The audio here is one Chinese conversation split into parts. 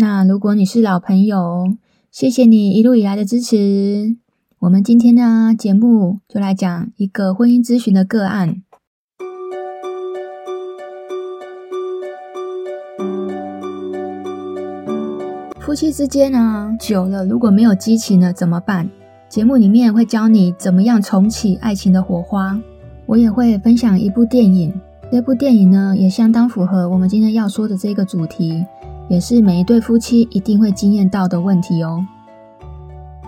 那如果你是老朋友，谢谢你一路以来的支持。我们今天呢，节目就来讲一个婚姻咨询的个案。夫妻之间呢，久了如果没有激情了怎么办？节目里面会教你怎么样重启爱情的火花。我也会分享一部电影，这部电影呢，也相当符合我们今天要说的这个主题。也是每一对夫妻一定会经验到的问题哦。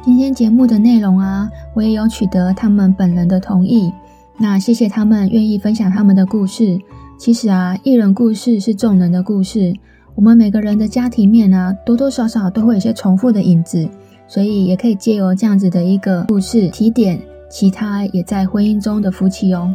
今天节目的内容啊，我也有取得他们本人的同意。那谢谢他们愿意分享他们的故事。其实啊，一人故事是众人的故事。我们每个人的家庭面啊，多多少少都会有些重复的影子，所以也可以借由这样子的一个故事提点其他也在婚姻中的夫妻哦。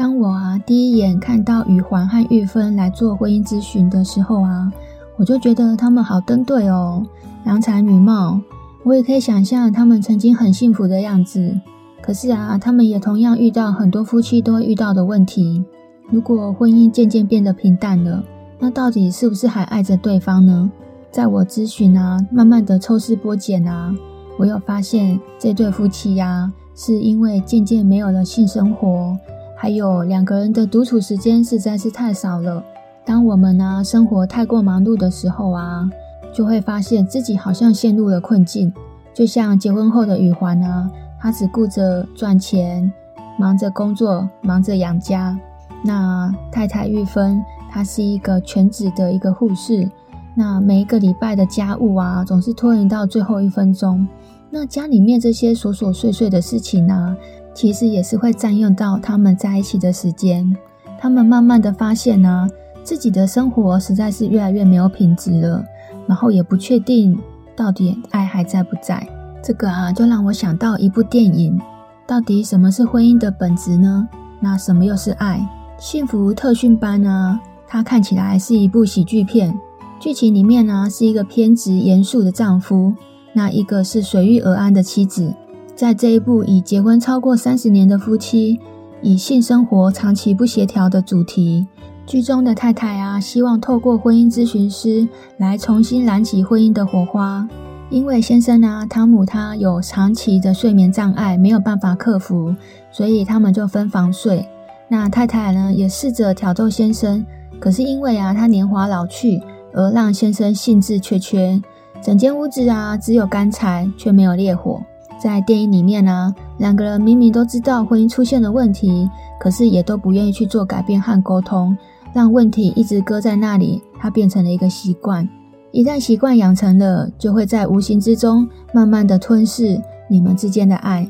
当我啊第一眼看到宇环和玉芬来做婚姻咨询的时候啊，我就觉得他们好登对哦，郎才女貌。我也可以想象他们曾经很幸福的样子。可是啊，他们也同样遇到很多夫妻都会遇到的问题。如果婚姻渐渐变得平淡了，那到底是不是还爱着对方呢？在我咨询啊，慢慢的抽丝剥茧啊，我有发现这对夫妻呀、啊，是因为渐渐没有了性生活。还有两个人的独处时间实在是太少了。当我们呢、生活太过忙碌的时候啊，就会发现自己好像陷入了困境。就像结婚后的宇环啊，他只顾着赚钱，忙着工作，忙着养家。那太太玉芬，她是一个全职的一个护士。那每一个礼拜的家务啊，总是拖延到最后一分钟。那家里面这些琐琐碎碎的事情呢、其实也是会占用到他们在一起的时间。他们慢慢的发现呢、自己的生活实在是越来越没有品质了，然后也不确定到底爱还在不在。这个啊，就让我想到一部电影，到底什么是婚姻的本质呢？那什么又是爱？幸福特训班呢？它看起来是一部喜剧片，剧情里面呢是一个偏执严肃的丈夫，那一个是随遇而安的妻子。在这一部以结婚超过三十年的夫妻，以性生活长期不协调的主题，剧中的太太啊，希望透过婚姻咨询师来重新燃起婚姻的火花。因为先生啊，汤姆他有长期的睡眠障碍，没有办法克服，所以他们就分房睡。那太太呢，也试着挑逗先生，可是因为啊，他年华老去，而让先生兴致缺缺。整间屋子啊，只有干柴，却没有烈火。在电影里面呢、啊，两个人明明都知道婚姻出现了问题，可是也都不愿意去做改变和沟通，让问题一直搁在那里，它变成了一个习惯。一旦习惯养成了，就会在无形之中慢慢的吞噬你们之间的爱。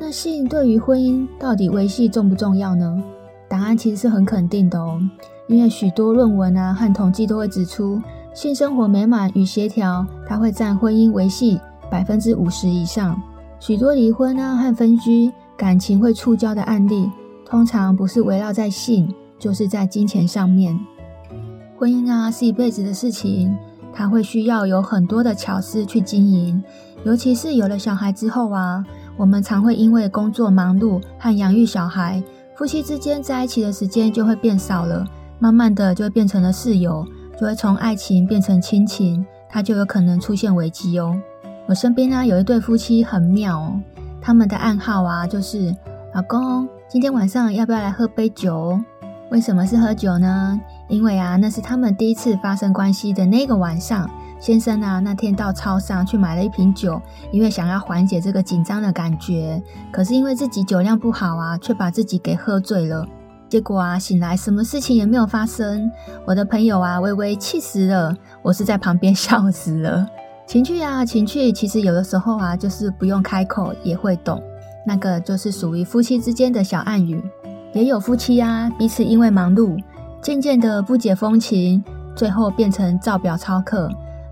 那性对于婚姻到底维系重不重要呢？答案其实是很肯定的哦，因为许多论文啊和统计都会指出。性生活美满与协调，它会占婚姻维系百分之五十以上。许多离婚啊和分居，感情会触礁的案例，通常不是围绕在性，就是在金钱上面。婚姻啊是一辈子的事情，它会需要有很多的巧思去经营。尤其是有了小孩之后啊，我们常会因为工作忙碌和养育小孩，夫妻之间在一起的时间就会变少了，慢慢的就会变成了室友。就会从爱情变成亲情，它就有可能出现危机哦。我身边呢有一对夫妻很妙哦，他们的暗号啊就是：老公，今天晚上要不要来喝杯酒？为什么是喝酒呢？因为啊那是他们第一次发生关系的那个晚上，先生啊那天到超商去买了一瓶酒，因为想要缓解这个紧张的感觉，可是因为自己酒量不好啊，却把自己给喝醉了。结果啊，醒来什么事情也没有发生。我的朋友啊，微微气死了。我是在旁边笑死了。情趣啊，情趣，其实有的时候啊，就是不用开口也会懂。那个就是属于夫妻之间的小暗语。也有夫妻啊，彼此因为忙碌，渐渐的不解风情，最后变成照表操课。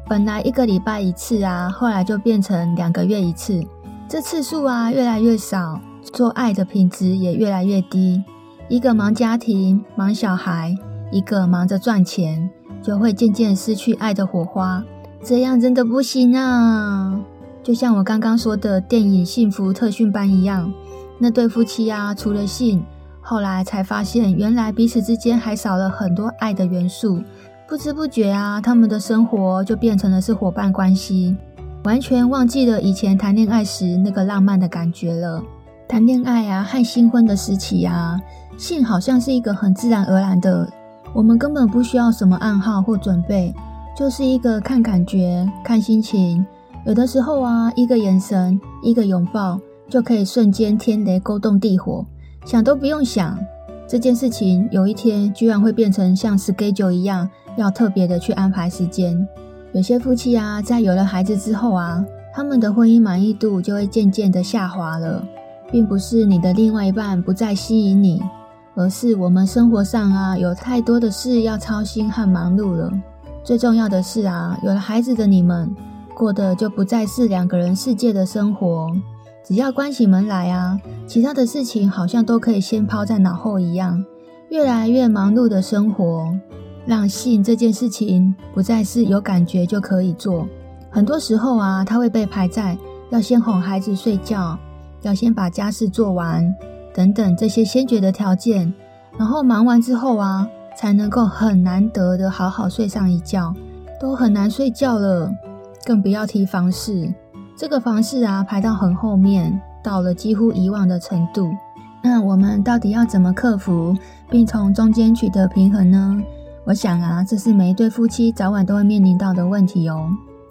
本来一个礼拜一次啊，后来就变成两个月一次，这次数啊越来越少，做爱的品质也越来越低。一个忙家庭、忙小孩，一个忙着赚钱，就会渐渐失去爱的火花。这样真的不行啊！就像我刚刚说的电影《幸福特训班》一样，那对夫妻啊，除了性，后来才发现，原来彼此之间还少了很多爱的元素。不知不觉啊，他们的生活就变成了是伙伴关系，完全忘记了以前谈恋爱时那个浪漫的感觉了。谈恋爱啊，和新婚的时期啊，性好像是一个很自然而然的，我们根本不需要什么暗号或准备。就是一个看感觉、看心情，有的时候啊，一个眼神、一个拥抱，就可以瞬间天雷勾动地火，想都不用想，这件事情有一天居然会变成像 schedule 一样，要特别的去安排时间。有些夫妻啊，在有了孩子之后啊，他们的婚姻满意度就会渐渐的下滑了，并不是你的另外一半不再吸引你，而是我们生活上啊，有太多的事要操心和忙碌了。最重要的是啊，有了孩子的你们，过的就不再是两个人世界的生活。只要关起门来啊，其他的事情好像都可以先抛在脑后一样。越来越忙碌的生活，让性这件事情不再是有感觉就可以做。很多时候啊，它会被排在要先哄孩子睡觉，要先把家事做完等等这些先决的条件。然后忙完之后啊。才能够很难得的好好睡上一觉，都很难睡觉了，更不要提房事。这个房事啊，排到很后面，到了几乎遗忘的程度。那我们到底要怎么克服，并从中间取得平衡呢？我想啊，这是每一对夫妻早晚都会面临到的问题哦。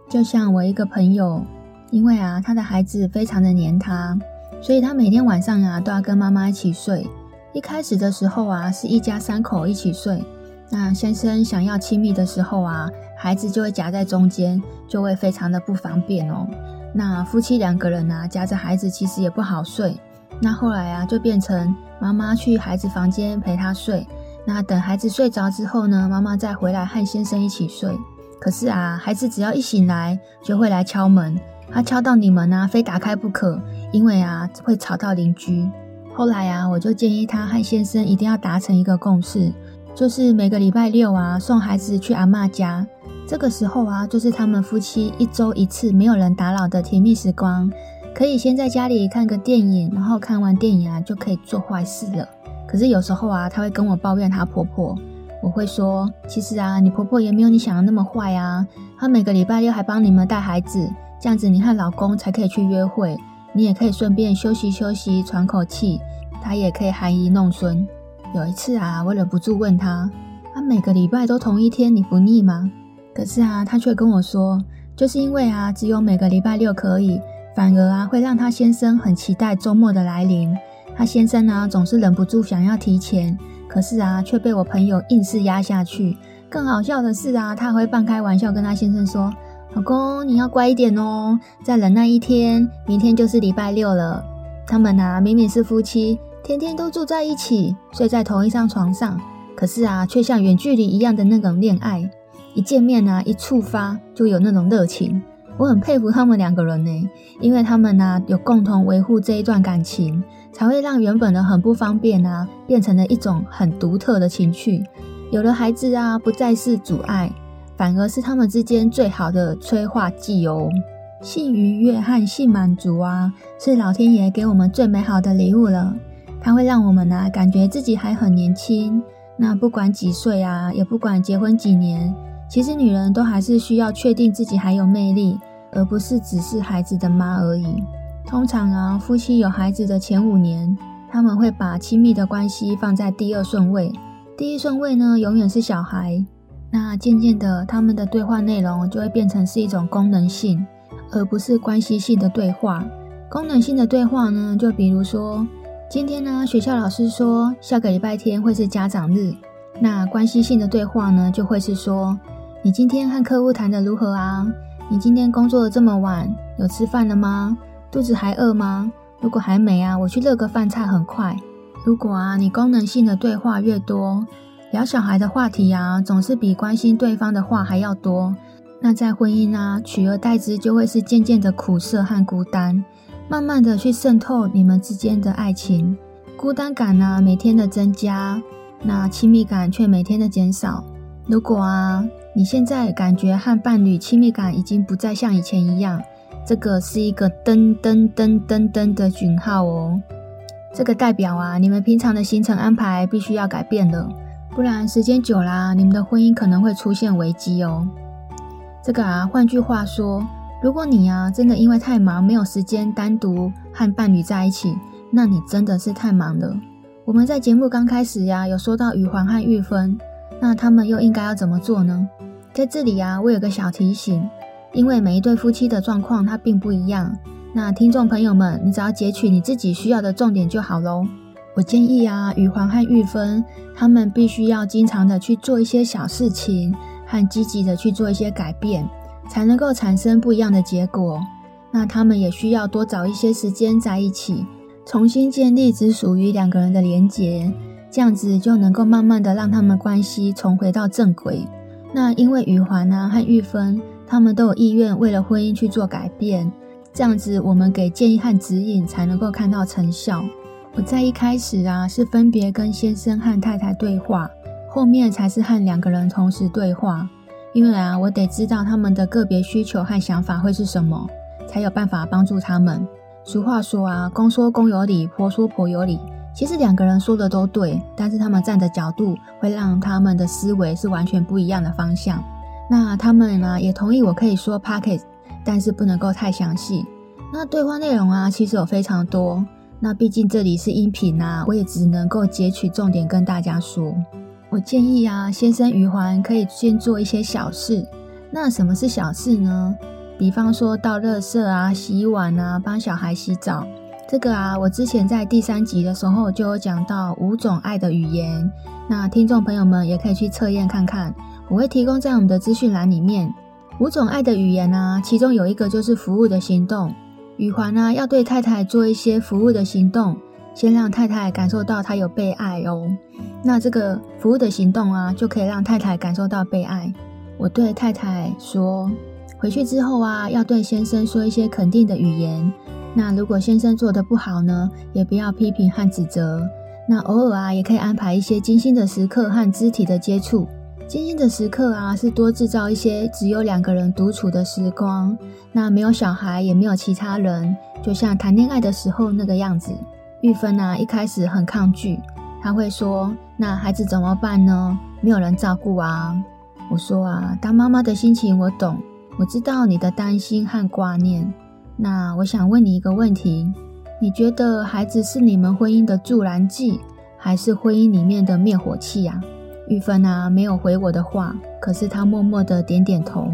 就像我一个朋友，因为啊，他的孩子非常的黏他，所以他每天晚上啊，都要跟妈妈一起睡。一开始的时候啊，是一家三口一起睡。那先生想要亲密的时候啊，孩子就会夹在中间，就会非常的不方便哦。那夫妻两个人啊，夹着孩子其实也不好睡。那后来啊，就变成妈妈去孩子房间陪他睡。那等孩子睡着之后呢，妈妈再回来和先生一起睡。可是啊，孩子只要一醒来，就会来敲门。他敲到你门啊，非打开不可，因为啊，会吵到邻居。后来啊，我就建议他和先生一定要达成一个共识，就是每个礼拜六啊，送孩子去阿嬷家。这个时候啊，就是他们夫妻一周一次没有人打扰的甜蜜时光，可以先在家里看个电影，然后看完电影啊，就可以做坏事了。可是有时候啊，她会跟我抱怨她婆婆，我会说，其实啊，你婆婆也没有你想的那么坏啊，她每个礼拜六还帮你们带孩子，这样子你和老公才可以去约会。你也可以顺便休息休息，喘口气。他也可以含饴弄孙。有一次啊，我忍不住问他：“、啊、每个礼拜都同一天，你不腻吗？”可是啊，他却跟我说：“就是因为啊，只有每个礼拜六可以，反而啊，会让他先生很期待周末的来临。他先生呢、啊，总是忍不住想要提前，可是啊，却被我朋友硬是压下去。更好笑的是啊，他会半开玩笑跟他先生说。”老公，你要乖一点哦！再忍耐一天，明天就是礼拜六了。他们啊，明明是夫妻，天天都住在一起，睡在同一张床上，可是啊，却像远距离一样的那种恋爱。一见面啊，一触发就有那种热情。我很佩服他们两个人呢，因为他们啊，有共同维护这一段感情，才会让原本的很不方便啊，变成了一种很独特的情趣。有了孩子啊，不再是阻碍。反而是他们之间最好的催化剂哦。性愉悦和性满足啊，是老天爷给我们最美好的礼物了。它会让我们啊，感觉自己还很年轻。那不管几岁啊，也不管结婚几年，其实女人都还是需要确定自己还有魅力，而不是只是孩子的妈而已。通常啊，夫妻有孩子的前五年，他们会把亲密的关系放在第二顺位，第一顺位呢，永远是小孩。那渐渐的，他们的对话内容就会变成是一种功能性，而不是关系性的对话。功能性的对话呢，就比如说，今天呢，学校老师说下个礼拜天会是家长日。那关系性的对话呢，就会是说，你今天和客户谈得如何啊？你今天工作得这么晚，有吃饭了吗？肚子还饿吗？如果还没啊，我去热个饭菜很快。如果啊，你功能性的对话越多，聊小孩的话题啊，总是比关心对方的话还要多，那在婚姻啊，取而代之就会是渐渐的苦涩和孤单，慢慢的去渗透你们之间的爱情，孤单感啊，每天的增加，那亲密感却每天的减少。如果啊，你现在感觉和伴侣亲密感已经不再像以前一样。这个是一个噔噔噔噔噔的讯号哦，这个代表啊，你们平常的行程安排必须要改变了，不然时间久啦，你们的婚姻可能会出现危机哦。这个啊，换句话说，如果你啊真的因为太忙没有时间单独和伴侣在一起，那你真的是太忙了。我们在节目刚开始呀，有说到宇环和玉芬，那他们又应该要怎么做呢？在这里啊，我有个小提醒。因为每一对夫妻的状况它并不一样，那听众朋友们，你只要截取你自己需要的重点就好喽。我建议啊，宇环和玉芬他们必须要经常的去做一些小事情，和积极的去做一些改变，才能够产生不一样的结果。那他们也需要多找一些时间在一起，重新建立只属于两个人的连结，这样子就能够慢慢的让他们关系重回到正轨。那因为宇环啊和玉芬。他们都有意愿为了婚姻去做改变，这样子我们给建议和指引才能够看到成效。我在一开始啊是分别跟先生和太太对话，后面才是和两个人同时对话。因为啊，我得知道他们的个别需求和想法会是什么，才有办法帮助他们。俗话说啊，公说公有理，婆说婆有理。其实两个人说的都对，但是他们站的角度会让他们的思维是完全不一样的方向。那他们呢也同意我可以说 Podcast，但是不能够太详细。那对话内容啊，其实有非常多。那毕竟这里是音频啊，我也只能够截取重点跟大家说。我建议啊，先生余环可以先做一些小事。那什么是小事呢？比方说倒垃圾啊、洗碗啊、帮小孩洗澡。这个啊，我之前在第三集的时候就有讲到五种爱的语言。那听众朋友们也可以去测验看看。我会提供在我们的资讯栏里面五种爱的语言啊，其中有一个就是服务的行动。宇环呢要对太太做一些服务的行动，先让太太感受到她有被爱哦。那这个服务的行动啊，就可以让太太感受到被爱。我对太太说，回去之后啊，要对先生说一些肯定的语言。那如果先生做的不好呢，也不要批评和指责。那偶尔啊，也可以安排一些精心的时刻和肢体的接触。精心的时刻啊，是多制造一些只有两个人独处的时光。那没有小孩，也没有其他人，就像谈恋爱的时候那个样子。玉芬啊，一开始很抗拒，她会说：“那孩子怎么办呢？没有人照顾啊。”我说啊，当妈妈的心情我懂，我知道你的担心和挂念。那我想问你一个问题：你觉得孩子是你们婚姻的助燃剂，还是婚姻里面的灭火器呀？玉芬啊，没有回我的话，可是她默默的点点头。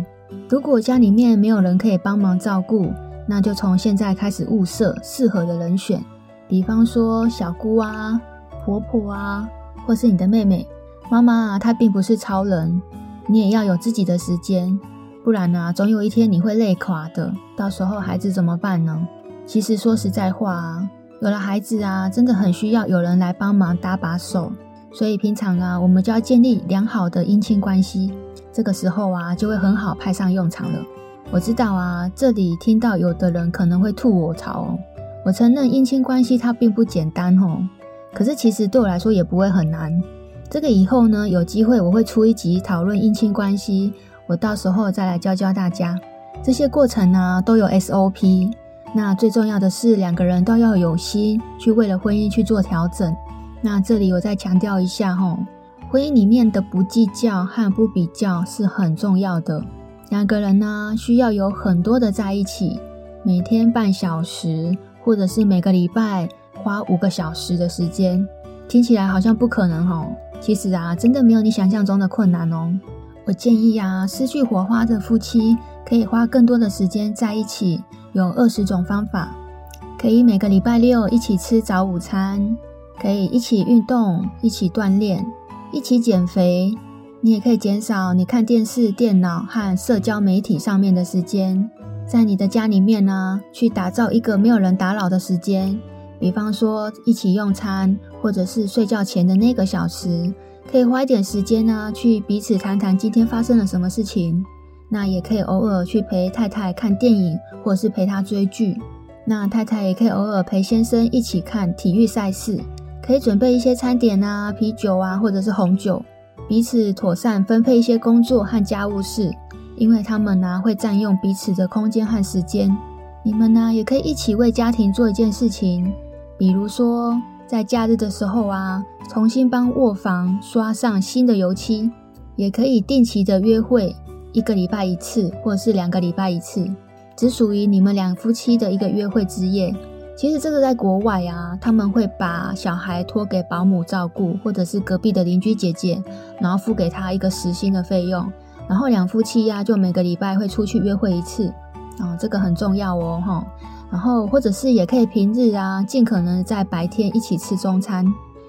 如果家里面没有人可以帮忙照顾，那就从现在开始物色适合的人选，比方说小姑啊、婆婆啊，或是你的妹妹。妈妈啊，她并不是超人，你也要有自己的时间，不然啊，总有一天你会累垮的。到时候孩子怎么办呢？其实说实在话啊，有了孩子啊，真的很需要有人来帮忙搭把手。所以平常啊，我们就要建立良好的姻亲关系，这个时候啊，就会很好派上用场了。我知道啊，这里听到有的人可能会吐我槽哦。我承认姻亲关系它并不简单哦，可是其实对我来说也不会很难。这个以后呢，有机会我会出一集讨论姻亲关系，我到时候再来教教大家。这些过程呢，都有 SOP，那最重要的是两个人都要有心去为了婚姻去做调整。那这里我再强调一下吼，婚姻里面的不计较和不比较是很重要的。两个人呢，需要有很多的在一起，每天半小时，或者是每个礼拜花五个小时的时间，听起来好像不可能吼，其实啊，真的没有你想象中的困难哦。我建议啊，失去火花的夫妻可以花更多的时间在一起，有二十种方法，可以每个礼拜六一起吃早午餐。可以一起运动，一起锻炼，一起减肥。你也可以减少你看电视、电脑和社交媒体上面的时间。在你的家里面呢，去打造一个没有人打扰的时间，比方说一起用餐，或者是睡觉前的那个小时，可以花一点时间呢，去彼此谈谈今天发生了什么事情。那也可以偶尔去陪太太看电影，或者是陪她追剧。那太太也可以偶尔陪先生一起看体育赛事，可以准备一些餐点啊、啤酒啊，或者是红酒，彼此妥善分配一些工作和家务事，因为他们呢会占用彼此的空间和时间。你们呢也可以一起为家庭做一件事情，比如说在假日的时候啊，重新帮卧房刷上新的油漆，也可以定期的约会，一个礼拜一次，或者是两个礼拜一次。只属于你们两夫妻的一个约会之夜。其实这个在国外啊，他们会把小孩托给保姆照顾，或者是隔壁的邻居姐姐，然后付给他一个时薪的费用。然后两夫妻呀、啊，就每个礼拜会出去约会一次啊，这个很重要哦，哈。然后或者是也可以平日啊，尽可能在白天一起吃中餐。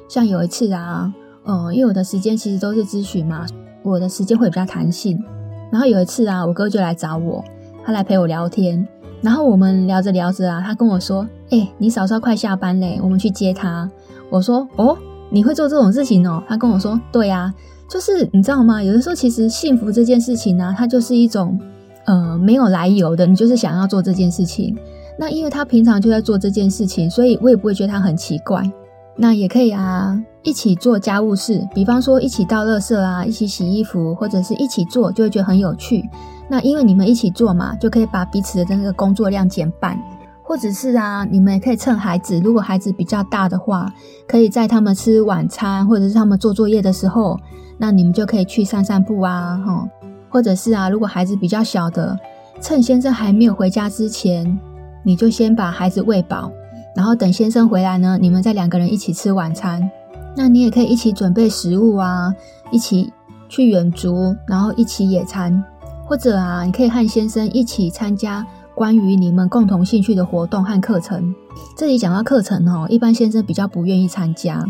像有一次啊，嗯，因为我的时间其实都是咨询嘛，我的时间会比较弹性。然后有一次啊，我哥就来找我。他来陪我聊天，然后我们聊着聊着啊，他跟我说：“哎、你嫂嫂快下班嘞，我们去接她。”我说：“哦，你会做这种事情哦？”他跟我说：“对呀、啊，就是你知道吗？有的时候其实幸福这件事情呢、它就是一种呃没有来由的，你就是想要做这件事情。那因为他平常就在做这件事情，所以我也不会觉得他很奇怪。那也可以啊，一起做家务事，比方说一起倒垃圾啊，一起洗衣服，或者是一起做，就会觉得很有趣。”那因为你们一起做嘛，就可以把彼此的那个工作量减半，或者是啊，你们也可以趁孩子，如果孩子比较大的话，可以在他们吃晚餐或者是他们做作业的时候，那你们就可以去散散步啊，哈，或者是啊，如果孩子比较小的，趁先生还没有回家之前，你就先把孩子喂饱，然后等先生回来呢，你们再两个人一起吃晚餐。那你也可以一起准备食物啊，一起去远足，然后一起野餐。或者啊，你可以和先生一起参加关于你们共同兴趣的活动和课程。这里讲到课程哦，一般先生比较不愿意参加。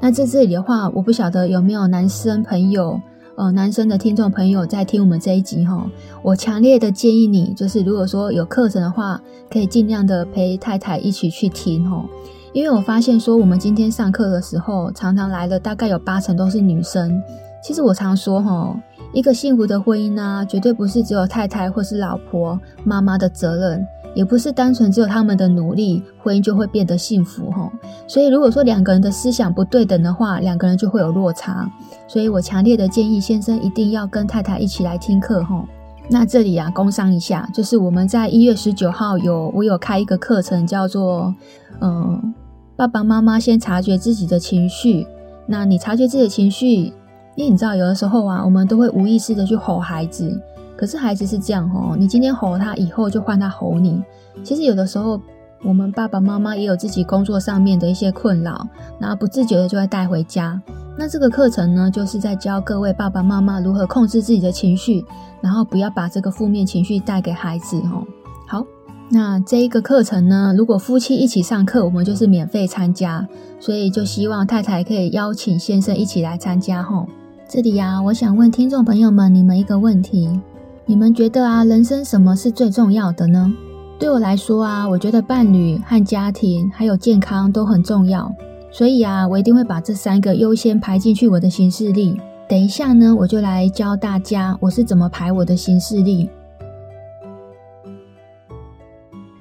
那在这里的话，我不晓得有没有男生朋友，呃，男生的听众朋友在听我们这一集哈。我强烈的建议你，就是如果说有课程的话，可以尽量的陪太太一起去听哦。因为我发现说，我们今天上课的时候，常常来的大概有八成都是女生。其实我常说哈。一个幸福的婚姻呢、啊，绝对不是只有太太或是老婆、妈妈的责任，也不是单纯只有他们的努力，婚姻就会变得幸福哈。所以如果说两个人的思想不对等的话，两个人就会有落差。所以我强烈的建议先生一定要跟太太一起来听课哈。那这里啊，工商一下，就是我们在一月十九号有我有开一个课程，叫做嗯，爸爸妈妈先察觉自己的情绪。那你察觉自己的情绪。因为你知道，有的时候啊，我们都会无意识的去吼孩子，可是孩子是这样吼，你今天吼他，以后就换他吼你。其实有的时候，我们爸爸妈妈也有自己工作上面的一些困扰，然后不自觉的就会带回家。那这个课程呢，就是在教各位爸爸妈妈如何控制自己的情绪，然后不要把这个负面情绪带给孩子哦。好，那这一个课程呢，如果夫妻一起上课，我们就是免费参加，所以就希望太太可以邀请先生一起来参加吼。这里呀、啊，我想问听众朋友们，你们一个问题：你们觉得啊，人生什么是最重要的呢？对我来说啊，我觉得伴侣和家庭还有健康都很重要，所以啊，我一定会把这三个优先排进去我的行事历。等一下呢，我就来教大家我是怎么排我的行事历。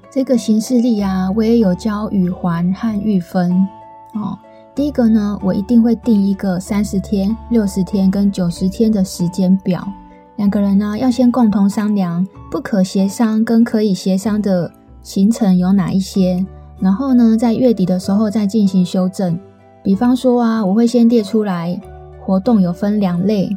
这个行事历啊，我也有教宇环和玉芬哦。第一个呢，我一定会定一个三十天、六十天跟九十天的时间表。两个人呢，要先共同商量不可协商跟可以协商的行程有哪一些，然后呢，在月底的时候再进行修正。比方说啊，我会先列出来，活动有分两类，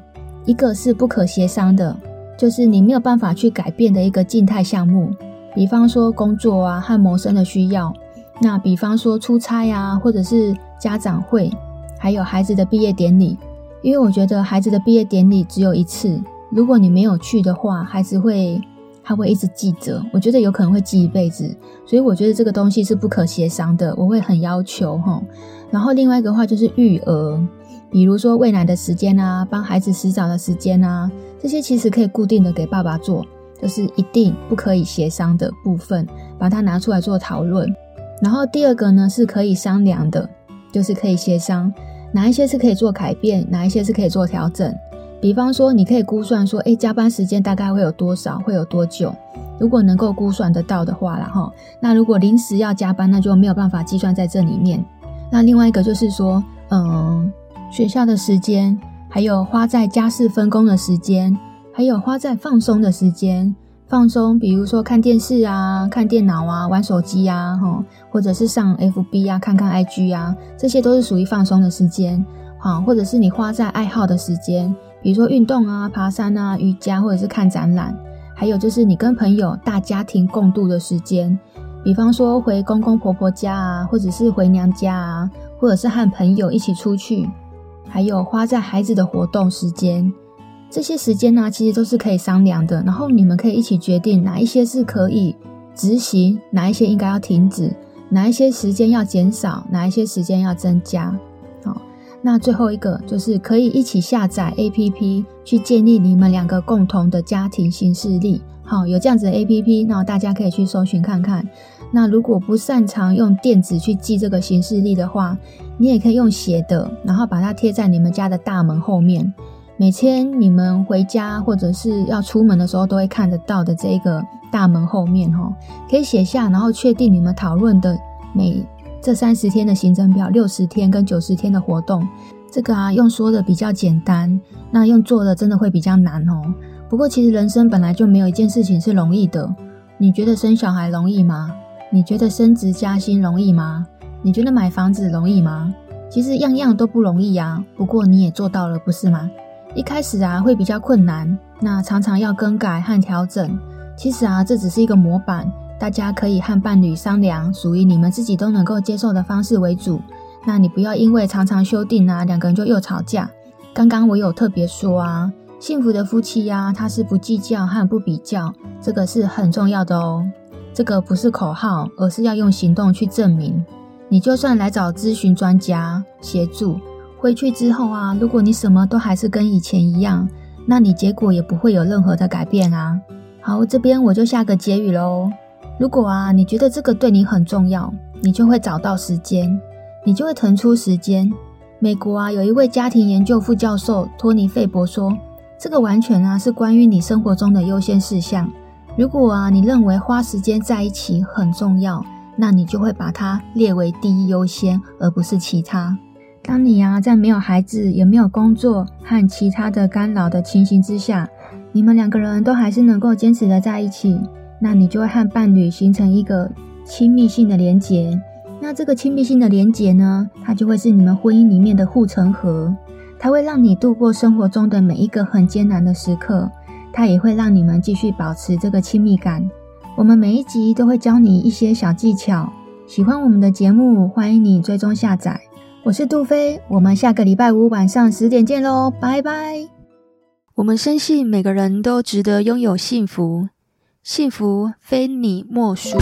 一个是不可协商的，就是你没有办法去改变的一个静态项目，比方说工作啊和谋生的需要。那比方说出差啊，或者是家长会，还有孩子的毕业典礼，因为我觉得孩子的毕业典礼只有一次，如果你没有去的话，孩子会他会一直记着，我觉得有可能会记一辈子，所以我觉得这个东西是不可协商的，我会很要求齁。然后另外一个话就是育儿，比如说喂奶的时间啊，帮孩子洗澡的时间啊，这些其实可以固定的给爸爸做。就是一定不可以协商的部分，把它拿出来做讨论。然后第二个呢，是可以商量的，就是可以协商哪一些是可以做改变，哪一些是可以做调整。比方说，你可以估算说，诶，加班时间大概会有多少，会有多久？如果能够估算得到的话啦，哈，那如果临时要加班，那就没有办法计算在这里面。那另外一个就是说，嗯，学校的时间，还有花在家事分工的时间，还有花在放松的时间。放松，比如说看电视啊、看电脑啊、玩手机啊，哈，或者是上 FB 啊、看看 IG 啊，这些都是属于放松的时间，好，或者是你花在爱好的时间，比如说运动啊、爬山啊、瑜伽，或者是看展览，还有就是你跟朋友大家庭共度的时间，比方说回公公婆婆家啊，或者是回娘家啊，或者是和朋友一起出去，还有花在孩子的活动时间。这些时间呢，其实都是可以商量的，然后你们可以一起决定哪一些是可以执行，哪一些应该要停止，哪一些时间要减少，哪一些时间要增加。好，那最后一个就是可以一起下载 APP 去建立你们两个共同的家庭行事历。好，有这样子的 APP，那大家可以去搜寻看看。那如果不擅长用电子去记这个行事历的话，你也可以用写的，然后把它贴在你们家的大门后面。每天你们回家或者是要出门的时候，都会看得到的这一个大门后面，哈，可以写下，然后确定你们讨论的每这三十天的行程表、六十天跟九十天的活动。这个啊，用说的比较简单，那用做的真的会比较难哦。不过其实人生本来就没有一件事情是容易的。你觉得生小孩容易吗？你觉得升职加薪容易吗？你觉得买房子容易吗？其实样样都不容易呀。不过你也做到了，不是吗？一开始啊，会比较困难，那常常要更改和调整。其实啊，这只是一个模板，大家可以和伴侣商量，属于你们自己都能够接受的方式为主。那你不要因为常常修订啊，两个人就又吵架。刚刚我有特别说啊，幸福的夫妻呀，他是不计较和不比较，这个是很重要的哦。这个不是口号，而是要用行动去证明。你就算来找咨询专家协助。回去之后啊，如果你什么都还是跟以前一样，那你结果也不会有任何的改变啊。好，这边我就下个结语喽。如果啊，你觉得这个对你很重要，你就会找到时间，你就会腾出时间。美国啊，有一位家庭研究副教授托尼费伯说，这个完全啊是关于你生活中的优先事项。如果啊，你认为花时间在一起很重要，那你就会把它列为第一优先，而不是其他。当你呀、啊，在没有孩子、也没有工作和其他的干扰的情形之下，你们两个人都还是能够坚持的在一起，那你就会和伴侣形成一个亲密性的连结。那这个亲密性的连结呢，它就会是你们婚姻里面的护城河，它会让你度过生活中的每一个很艰难的时刻，它也会让你们继续保持这个亲密感。我们每一集都会教你一些小技巧。喜欢我们的节目，欢迎你追踪下载。我是杜飞，我们下个礼拜五晚上十点见喽，拜拜。我们深信每个人都值得拥有幸福，幸福非你莫属。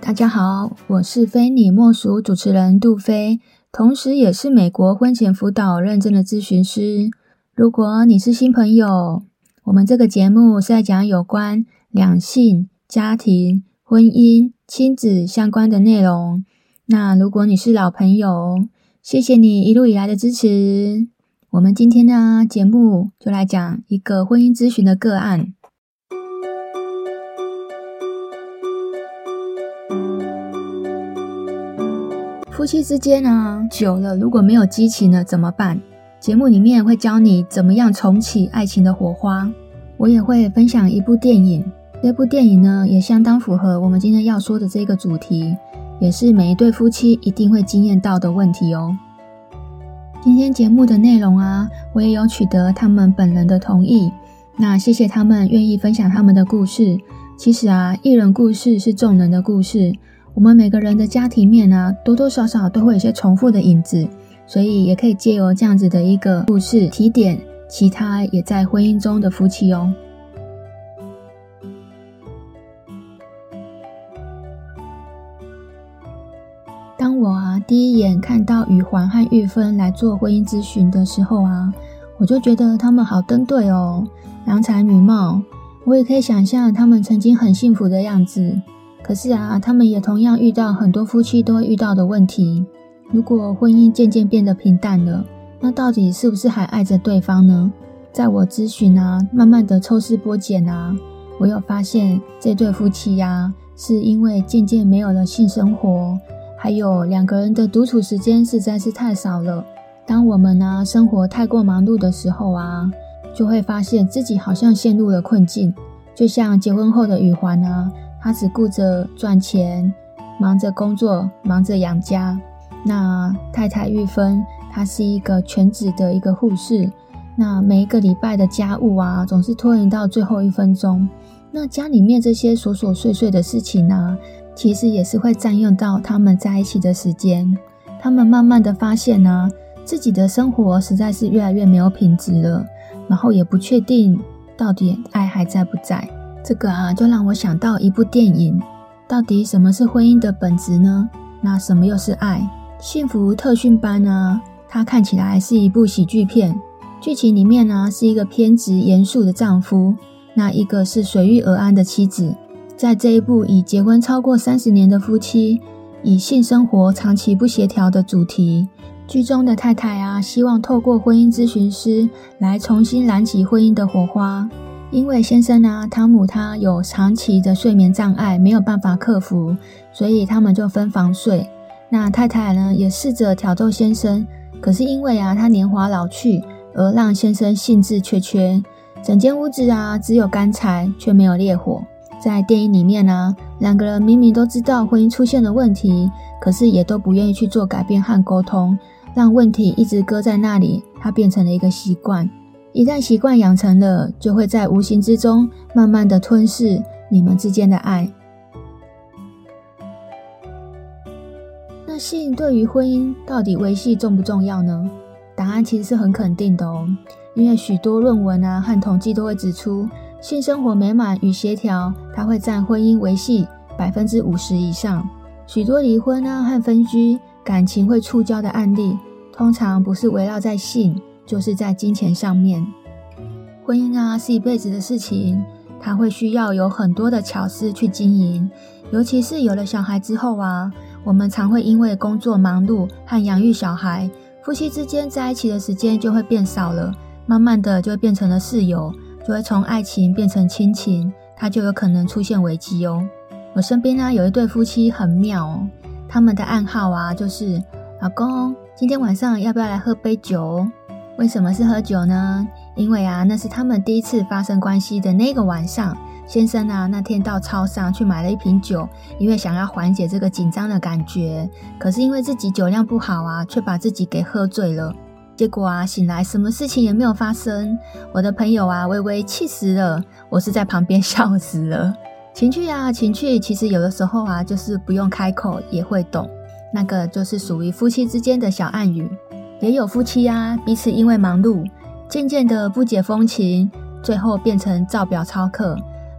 大家好，我是非你莫属主持人杜飞，同时也是美国婚前辅导认证的咨询师。如果你是新朋友，我们这个节目是在讲有关两性。家庭、婚姻、亲子相关的内容。那如果你是老朋友，谢谢你一路以来的支持。我们今天呢，节目就来讲一个婚姻咨询的个案。夫妻之间呢，久了如果没有激情了怎么办？节目里面会教你怎么样重启爱情的火花。我也会分享一部电影。这部电影呢，也相当符合我们今天要说的这个主题，也是每一对夫妻一定会经验到的问题哦。今天节目的内容啊，我也有取得他们本人的同意，那谢谢他们愿意分享他们的故事。其实啊，一人故事是众人的故事，我们每个人的家庭面啊，多多少少都会有些重复的影子，所以也可以借由这样子的一个故事提点其他也在婚姻中的夫妻哦。我啊第一眼看到宇环和玉芬来做婚姻咨询的时候啊，我就觉得他们好登对哦，郎才女貌。我也可以想象他们曾经很幸福的样子。可是啊，他们也同样遇到很多夫妻都会遇到的问题。如果婚姻渐渐变得平淡了，那到底是不是还爱着对方呢？在我咨询啊，慢慢的抽丝剥茧啊，我有发现这对夫妻呀、啊，是因为渐渐没有了性生活，还有两个人的独处时间实在是太少了。当我们呢、生活太过忙碌的时候啊，就会发现自己好像陷入了困境。就像结婚后的雨环呢，她只顾着赚钱，忙着工作，忙着养家。那太太玉芬，她是一个全职的一个护士。那每一个礼拜的家务啊，总是拖延到最后一分钟。那家里面这些琐琐碎碎的事情呢，其实也是会占用到他们在一起的时间。他们慢慢的发现呢，自己的生活实在是越来越没有品质了，然后也不确定到底爱还在不在。这个啊，就让我想到一部电影。到底什么是婚姻的本质呢？那什么又是爱？幸福特训班呢？它看起来是一部喜剧片。剧情里面呢，是一个偏执严肃的丈夫，那一个是随遇而安的妻子。在这一部以结婚超过三十年的夫妻，以性生活长期不协调的主题，剧中的太太啊，希望透过婚姻咨询师来重新燃起婚姻的火花。因为先生呢，汤姆他有长期的睡眠障碍，没有办法克服，所以他们就分房睡。那太太呢，也试着挑逗先生，可是因为啊，他年华老去，而让先生兴致缺缺。整间屋子啊，只有干柴，却没有烈火。在电影里面呢，两个人明明都知道婚姻出现了问题，可是也都不愿意去做改变和沟通，让问题一直搁在那里，它变成了一个习惯。一旦习惯养成了，就会在无形之中慢慢的吞噬你们之间的爱。那性对于婚姻到底维系重不重要呢？答案其实是很肯定的哦，因为许多论文啊和统计都会指出，性生活美满与协调，它会占婚姻维系百分之五十以上。许多离婚啊和分居、感情会触礁的案例，通常不是围绕在性。就是在金钱上面，婚姻啊是一辈子的事情，它会需要有很多的巧思去经营。尤其是有了小孩之后啊，我们常会因为工作忙碌和养育小孩，夫妻之间在一起的时间就会变少了。慢慢的就会变成了室友，就会从爱情变成亲情，它就有可能出现危机哦。我身边呢有一对夫妻很妙哦，他们的暗号啊就是：老公，今天晚上要不要来喝杯酒？为什么是喝酒呢？因为啊，那是他们第一次发生关系的那个晚上。先生啊，那天到超商去买了一瓶酒，因为想要缓解这个紧张的感觉。可是因为自己酒量不好啊，却把自己给喝醉了。结果啊，醒来什么事情也没有发生。我的朋友啊，微微气死了，我是在旁边笑死了。情趣啊，情趣，其实有的时候啊，就是不用开口也会懂。那个就是属于夫妻之间的小暗语。也有夫妻啊，彼此因为忙碌，渐渐的不解风情，最后变成照表操课。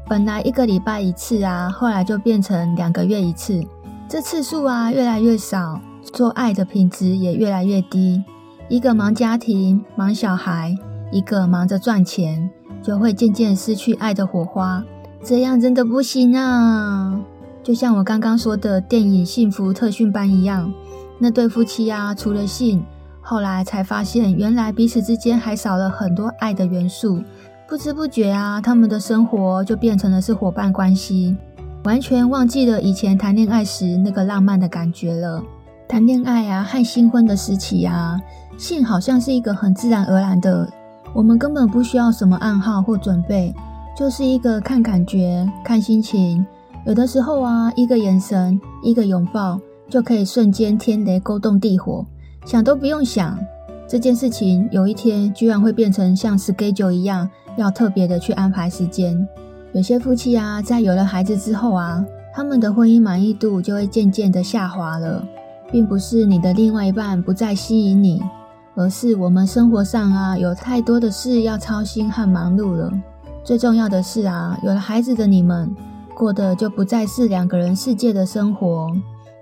本来一个礼拜一次啊，后来就变成两个月一次。这次数啊越来越少，做爱的品质也越来越低。一个忙家庭忙小孩，一个忙着赚钱，就会渐渐失去爱的火花。这样真的不行啊！就像我刚刚说的电影《幸福特训班》一样，那对夫妻啊，除了性。后来才发现，原来彼此之间还少了很多爱的元素。不知不觉啊，他们的生活就变成了是伙伴关系，完全忘记了以前谈恋爱时那个浪漫的感觉了。谈恋爱啊，和新婚的时期啊，性好像是一个很自然而然的，我们根本不需要什么暗号或准备，就是一个看感觉、看心情。有的时候啊，一个眼神、一个拥抱，就可以瞬间天雷勾动地火。想都不用想，这件事情有一天居然会变成像 schedule 一样，要特别的去安排时间。有些夫妻啊，在有了孩子之后啊，他们的婚姻满意度就会渐渐的下滑了，并不是你的另外一半不再吸引你，而是我们生活上啊，有太多的事要操心和忙碌了。最重要的是啊，有了孩子的你们，过的就不再是两个人世界的生活。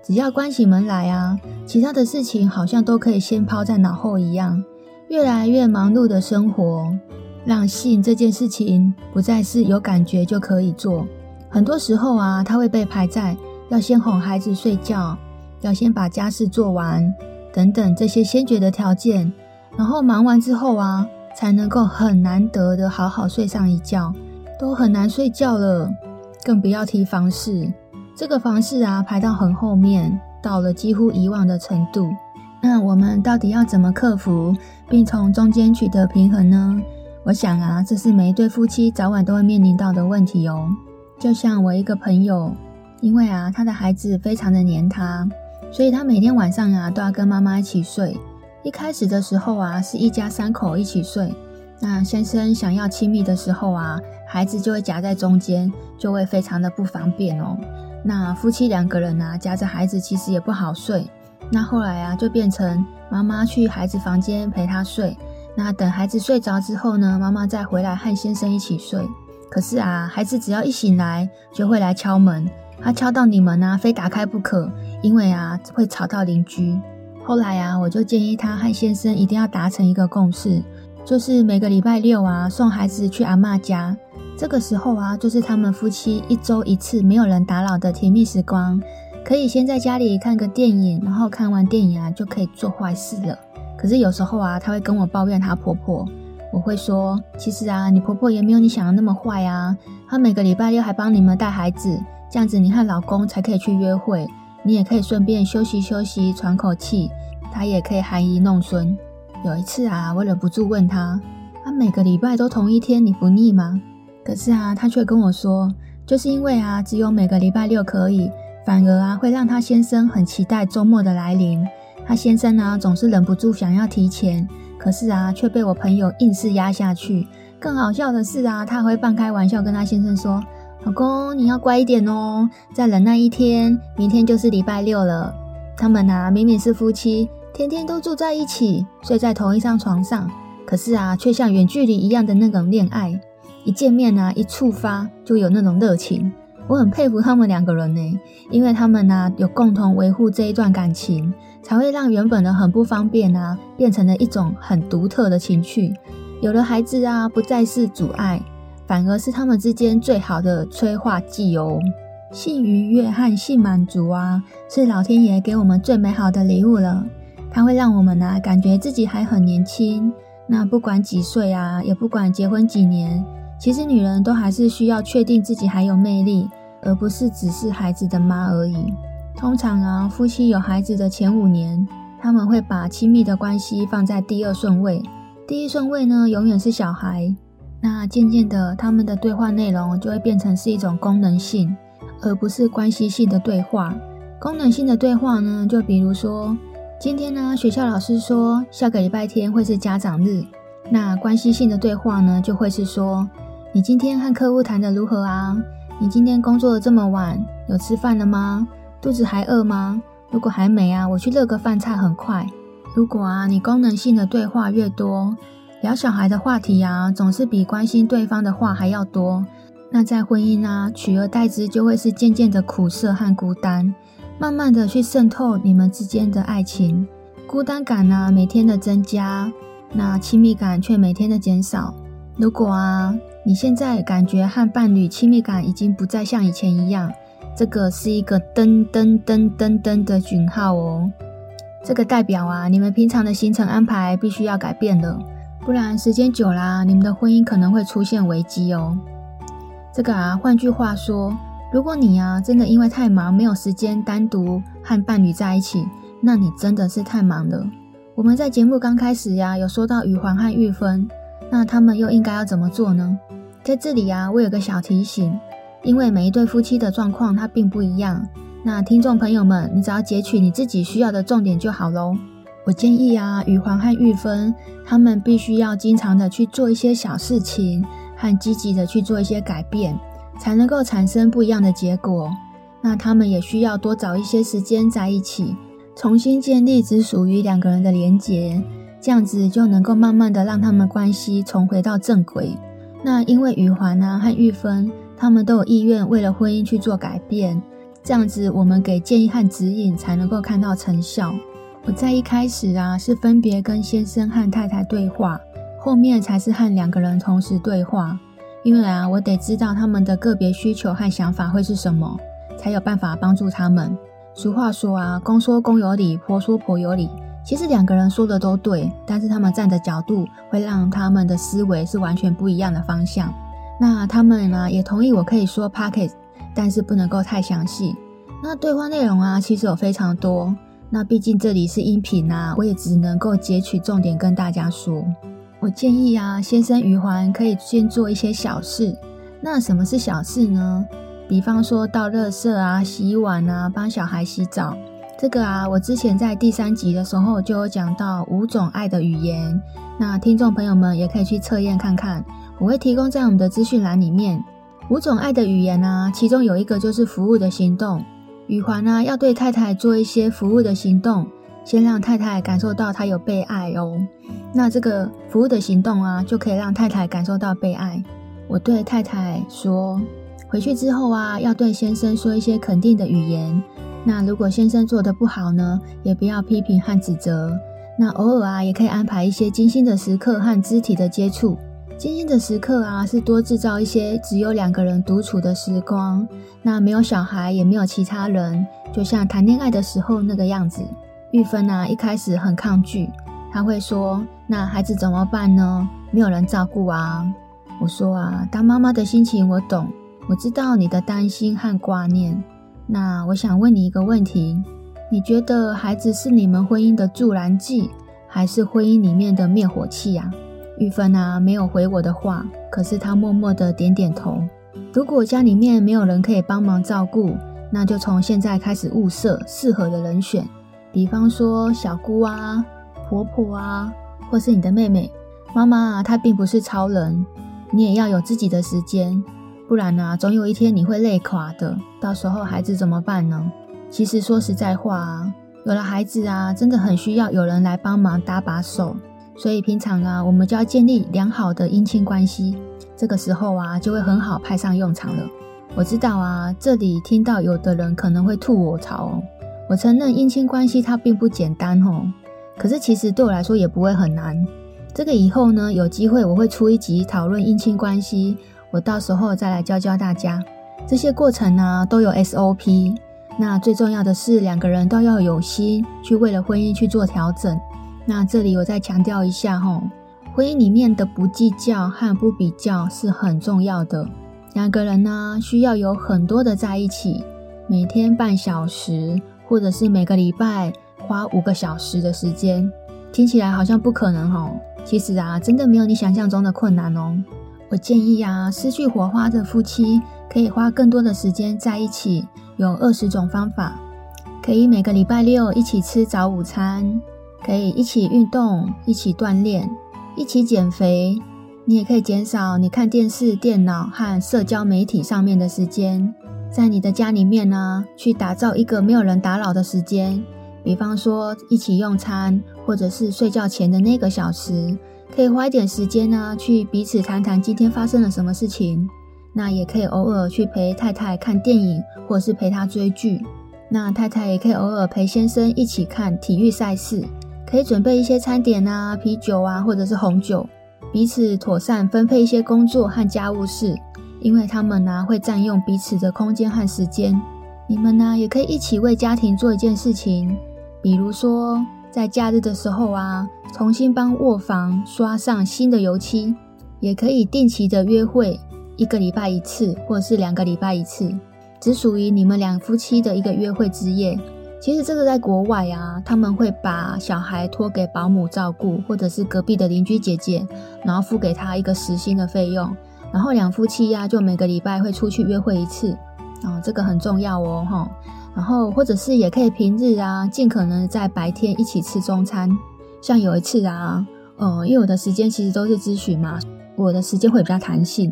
只要关起门来啊，其他的事情好像都可以先抛在脑后一样。越来越忙碌的生活，让性这件事情不再是有感觉就可以做。很多时候啊，它会被排在要先哄孩子睡觉，要先把家事做完等等这些先决的条件。然后忙完之后啊，才能够很难得的好好睡上一觉，都很难睡觉了，更不要提房事。这个房事啊，排到很后面，到了几乎遗忘的程度。那我们到底要怎么克服，并从中间取得平衡呢？我想啊，这是每一对夫妻早晚都会面临到的问题哦。就像我一个朋友，因为啊，他的孩子非常的黏他，所以他每天晚上啊，都要跟妈妈一起睡。一开始的时候啊，是一家三口一起睡。那先生想要亲密的时候啊，孩子就会夹在中间，就会非常的不方便哦。那夫妻两个人啊，夹着孩子其实也不好睡。那后来啊，就变成妈妈去孩子房间陪他睡。那等孩子睡着之后呢，妈妈再回来和先生一起睡。可是啊，孩子只要一醒来，就会来敲门。他敲到你门啊，非打开不可，因为啊，会吵到邻居。后来啊，我就建议他和先生一定要达成一个共识，就是每个礼拜六啊，送孩子去阿嬷家。这个时候啊，就是他们夫妻一周一次没有人打扰的甜蜜时光，可以先在家里看个电影，然后看完电影啊，就可以做坏事了。可是有时候啊，她会跟我抱怨她婆婆，我会说，其实啊，你婆婆也没有你想的那么坏啊，她每个礼拜六还帮你们带孩子，这样子你和老公才可以去约会。你也可以顺便休息休息，喘口气。他也可以含饴弄孙。有一次啊，我忍不住问他：“、啊、每个礼拜都同一天，你不腻吗？”可是啊，他却跟我说：“就是因为啊，只有每个礼拜六可以，反而啊，会让他先生很期待周末的来临。他先生呢，总是忍不住想要提前，可是啊，却被我朋友硬是压下去。更好笑的是啊，他会半开玩笑跟他先生说。”老公，你要乖一点哦，再忍耐一天，明天就是礼拜六了。他们啊，明明是夫妻，天天都住在一起，睡在同一张床上，可是啊，却像远距离一样的那种恋爱。一见面啊，一触发就有那种热情。我很佩服他们两个人呢，因为他们啊，有共同维护这一段感情，才会让原本的很不方便啊，变成了一种很独特的情趣。有了孩子啊，不再是阻碍。反而是他们之间最好的催化剂哦。性愉悦和性满足啊，是老天爷给我们最美好的礼物了。它会让我们啊，感觉自己还很年轻。那不管几岁啊，也不管结婚几年，其实女人都还是需要确定自己还有魅力，而不是只是孩子的妈而已。通常啊，夫妻有孩子的前五年，他们会把亲密的关系放在第二顺位，第一顺位呢，永远是小孩。那渐渐的，他们的对话内容就会变成是一种功能性，而不是关系性的对话。功能性的对话呢，就比如说，今天呢，学校老师说下个礼拜天会是家长日。那关系性的对话呢，就会是说，你今天和客户谈得如何啊？你今天工作得这么晚，有吃饭了吗？肚子还饿吗？如果还没啊，我去热个饭菜很快。如果啊，你功能性的对话越多，聊小孩的话题啊，总是比关心对方的话还要多。那在婚姻啊，取而代之就会是渐渐的苦涩和孤单，慢慢的去渗透你们之间的爱情。孤单感啊，每天的增加，那亲密感却每天的减少。如果啊，你现在感觉和伴侣亲密感已经不再像以前一样，这个是一个噔噔噔噔噔的讯号哦。这个代表啊，你们平常的行程安排必须要改变了。不然时间久啦，你们的婚姻可能会出现危机哦。这个啊，换句话说，如果你啊真的因为太忙没有时间单独和伴侣在一起，那你真的是太忙了。我们在节目刚开始呀，有说到宇环和玉芬，那他们又应该要怎么做呢？在这里呀，我有个小提醒，因为每一对夫妻的状况它并不一样。那听众朋友们，你只要截取你自己需要的重点就好喽。我建议啊，宇环和玉芬他们必须要经常的去做一些小事情，和积极的去做一些改变，才能够产生不一样的结果。那他们也需要多找一些时间在一起，重新建立只属于两个人的连结，这样子就能够慢慢的让他们关系重回到正轨。那因为宇环啊和玉芬他们都有意愿为了婚姻去做改变，这样子我们给建议和指引才能够看到成效。我在一开始啊是分别跟先生和太太对话，后面才是和两个人同时对话，因为啊我得知道他们的个别需求和想法会是什么，才有办法帮助他们。俗话说啊，公说公有理，婆说婆有理。其实两个人说的都对，但是他们站的角度会让他们的思维是完全不一样的方向。那他们呢也同意我可以说 Podcast，但是不能够太详细。那对话内容啊，其实有非常多。那毕竟这里是音频啊，我也只能够截取重点跟大家说。我建议啊，先生余环可以先做一些小事。那什么是小事呢？比方说倒垃圾啊、洗碗啊、帮小孩洗澡。这个啊，我之前在第三集的时候就有讲到五种爱的语言，那听众朋友们也可以去测验看看，我会提供在我们的资讯栏里面。五种爱的语言啊，其中有一个就是服务的行动。宇环啊，要对太太做一些服务的行动，先让太太感受到她有被爱哦。那这个服务的行动啊，就可以让太太感受到被爱。我对太太说，回去之后啊，要对先生说一些肯定的语言。那如果先生做的不好呢，也不要批评和指责。那偶尔啊，也可以安排一些精心的时刻和肢体的接触。精心的时刻啊，是多制造一些只有两个人独处的时光。那没有小孩，也没有其他人，就像谈恋爱的时候那个样子。玉芬啊，一开始很抗拒，她会说：“那孩子怎么办呢？没有人照顾啊。”我说啊，当妈妈的心情我懂，我知道你的担心和挂念。那我想问你一个问题：你觉得孩子是你们婚姻的助燃剂，还是婚姻里面的灭火器呀？玉芬啊，没有回我的话，可是她默默的点点头。如果家里面没有人可以帮忙照顾，那就从现在开始物色适合的人选，比方说小姑啊、婆婆啊，或是你的妹妹。妈妈啊，她并不是超人，你也要有自己的时间。不然呢、啊，总有一天你会累垮的。到时候孩子怎么办呢？其实说实在话啊，有了孩子啊，真的很需要有人来帮忙搭把手。所以平常啊，我们就要建立良好的姻亲关系。这个时候啊，就会很好派上用场了。我知道啊，这里听到有的人可能会吐我槽哦。我承认姻亲关系它并不简单哦，可是其实对我来说也不会很难。这个以后呢，有机会我会出一集讨论姻亲关系。我到时候再来教教大家，这些过程呢都有 SOP。那最重要的是两个人都要有心去为了婚姻去做调整。那这里我再强调一下吼，婚姻里面的不计较和不比较是很重要的。两个人呢需要有很多的在一起，每天半小时，或者是每个礼拜花五个小时的时间。听起来好像不可能吼，其实啊真的没有你想象中的困难哦。我建议啊，失去火花的夫妻可以花更多的时间在一起。有二十种方法，可以每个礼拜六一起吃早午餐，可以一起运动、一起锻炼、一起减肥。你也可以减少你看电视、电脑和社交媒体上面的时间，在你的家里面呢，去打造一个没有人打扰的时间。比方说，一起用餐，或者是睡觉前的那个小时。可以花一点时间呢，去彼此谈谈今天发生了什么事情。那也可以偶尔去陪太太看电影，或者是陪她追剧。那太太也可以偶尔陪先生一起看体育赛事，可以准备一些餐点啊、啤酒啊，或者是红酒。彼此妥善分配一些工作和家务事，因为他们呢会占用彼此的空间和时间。你们呢也可以一起为家庭做一件事情，比如说。在假日的时候啊，重新帮卧房刷上新的油漆，也可以定期的约会，一个礼拜一次，或者是两个礼拜一次，只属于你们两夫妻的一个约会之夜。其实这个在国外啊，他们会把小孩托给保姆照顾，或者是隔壁的邻居姐姐，然后付给他一个时薪的费用，然后两夫妻呀、啊、就每个礼拜会出去约会一次，哦，这个很重要哦，哈。然后，或者是也可以平日啊，尽可能在白天一起吃中餐。像有一次啊，呃，因为我的时间其实都是咨询嘛，我的时间会比较弹性。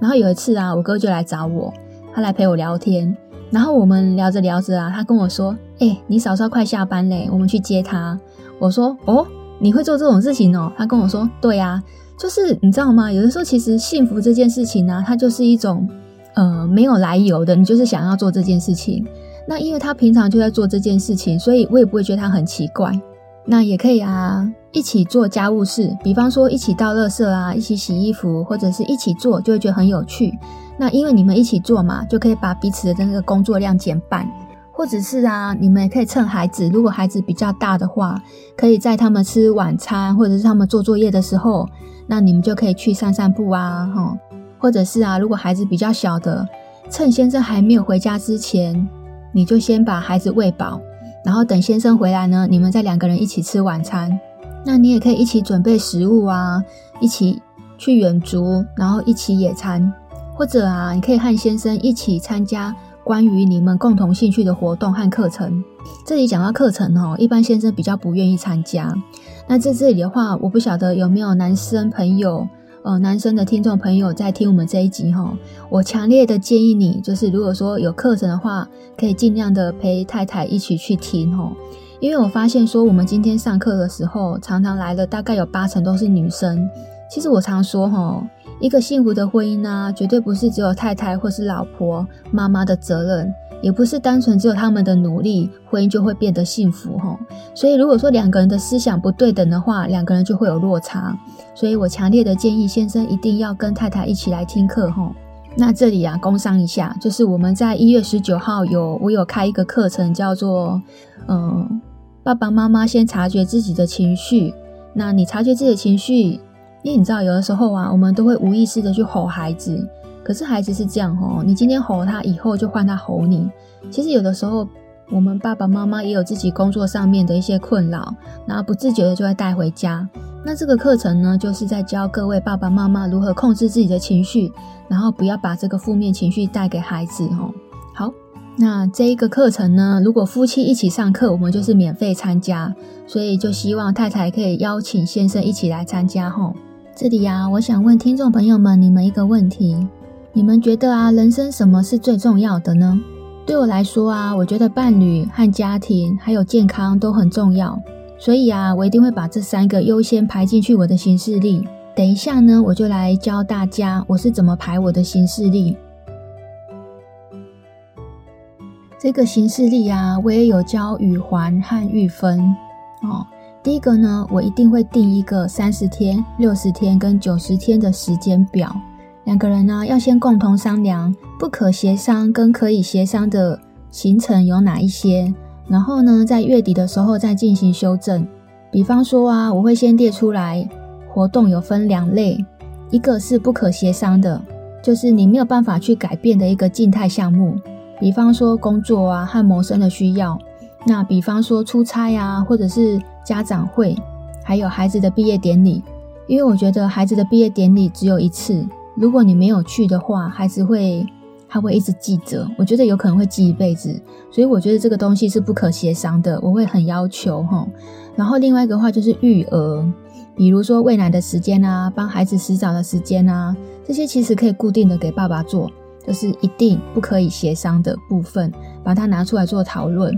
然后有一次啊，我哥就来找我，他来陪我聊天。然后我们聊着聊着啊，他跟我说：“哎，你嫂嫂快下班嘞，我们去接她。”我说：“哦，你会做这种事情哦？”他跟我说：“对啊，就是你知道吗？有的时候其实幸福这件事情呢，它就是一种呃没有来由的，你就是想要做这件事情。”那因为他平常就在做这件事情，所以我也不会觉得他很奇怪。那也可以啊，一起做家务事，比方说一起倒垃圾啊，一起洗衣服，或者是一起做，就会觉得很有趣。那因为你们一起做嘛，就可以把彼此的那个工作量减半。或者是啊，你们也可以趁孩子，如果孩子比较大的话，可以在他们吃晚餐或者是他们做作业的时候，那你们就可以去散散步啊，哈。或者是啊，如果孩子比较小的，趁先生还没有回家之前，你就先把孩子喂饱，然后等先生回来呢，你们再两个人一起吃晚餐。那你也可以一起准备食物啊，一起去远足，然后一起野餐，或者啊，你可以和先生一起参加。关于你们共同兴趣的活动和课程，这里讲到课程哦，一般先生比较不愿意参加。那在这里的话，我不晓得有没有男生朋友，呃，男生的听众朋友在听我们这一集哈。我强烈的建议你，就是如果说有课程的话，可以尽量的陪太太一起去听哦，因为我发现说我们今天上课的时候，常常来的大概有八成都是女生。其实我常说哈。一个幸福的婚姻呢，绝对不是只有太太或是老婆、妈妈的责任，也不是单纯只有他们的努力，婚姻就会变得幸福哈。所以如果说两个人的思想不对等的话，两个人就会有落差。所以我强烈的建议先生一定要跟太太一起来听课哈。那这里啊，工商一下，就是我们在一月十九号有我有开一个课程，叫做嗯，爸爸妈妈先察觉自己的情绪。那你察觉自己的情绪。因为你知道，有的时候啊，我们都会无意识的去吼孩子，可是孩子是这样吼，你今天吼他，以后就换他吼你。其实有的时候，我们爸爸妈妈也有自己工作上面的一些困扰，然后不自觉的就会带回家。那这个课程呢，就是在教各位爸爸妈妈如何控制自己的情绪，然后不要把这个负面情绪带给孩子吼。好，那这一个课程呢，如果夫妻一起上课，我们就是免费参加，所以就希望太太可以邀请先生一起来参加吼。这里呀、啊，我想问听众朋友们，你们一个问题：你们觉得啊，人生什么是最重要的呢？对我来说啊，我觉得伴侣和家庭还有健康都很重要，所以啊，我一定会把这三个优先排进去我的行事历。等一下呢，我就来教大家我是怎么排我的行事历。这个行事历啊，我也有教宇环和玉芬哦。第一个呢，我一定会定一个三十天、六十天跟九十天的时间表。两个人呢，要先共同商量不可协商跟可以协商的行程有哪一些，然后呢，在月底的时候再进行修正。比方说啊，我会先列出来，活动有分两类，一个是不可协商的，就是你没有办法去改变的一个静态项目，比方说工作啊和谋生的需要。那比方说出差啊，或者是。家长会，还有孩子的毕业典礼，因为我觉得孩子的毕业典礼只有一次，如果你没有去的话，孩子会他会一直记着，我觉得有可能会记一辈子，所以我觉得这个东西是不可协商的，我会很要求齁。然后另外一个话就是育儿，比如说喂奶的时间啊，帮孩子洗澡的时间啊，这些其实可以固定的给爸爸做，就是一定不可以协商的部分，把它拿出来做讨论。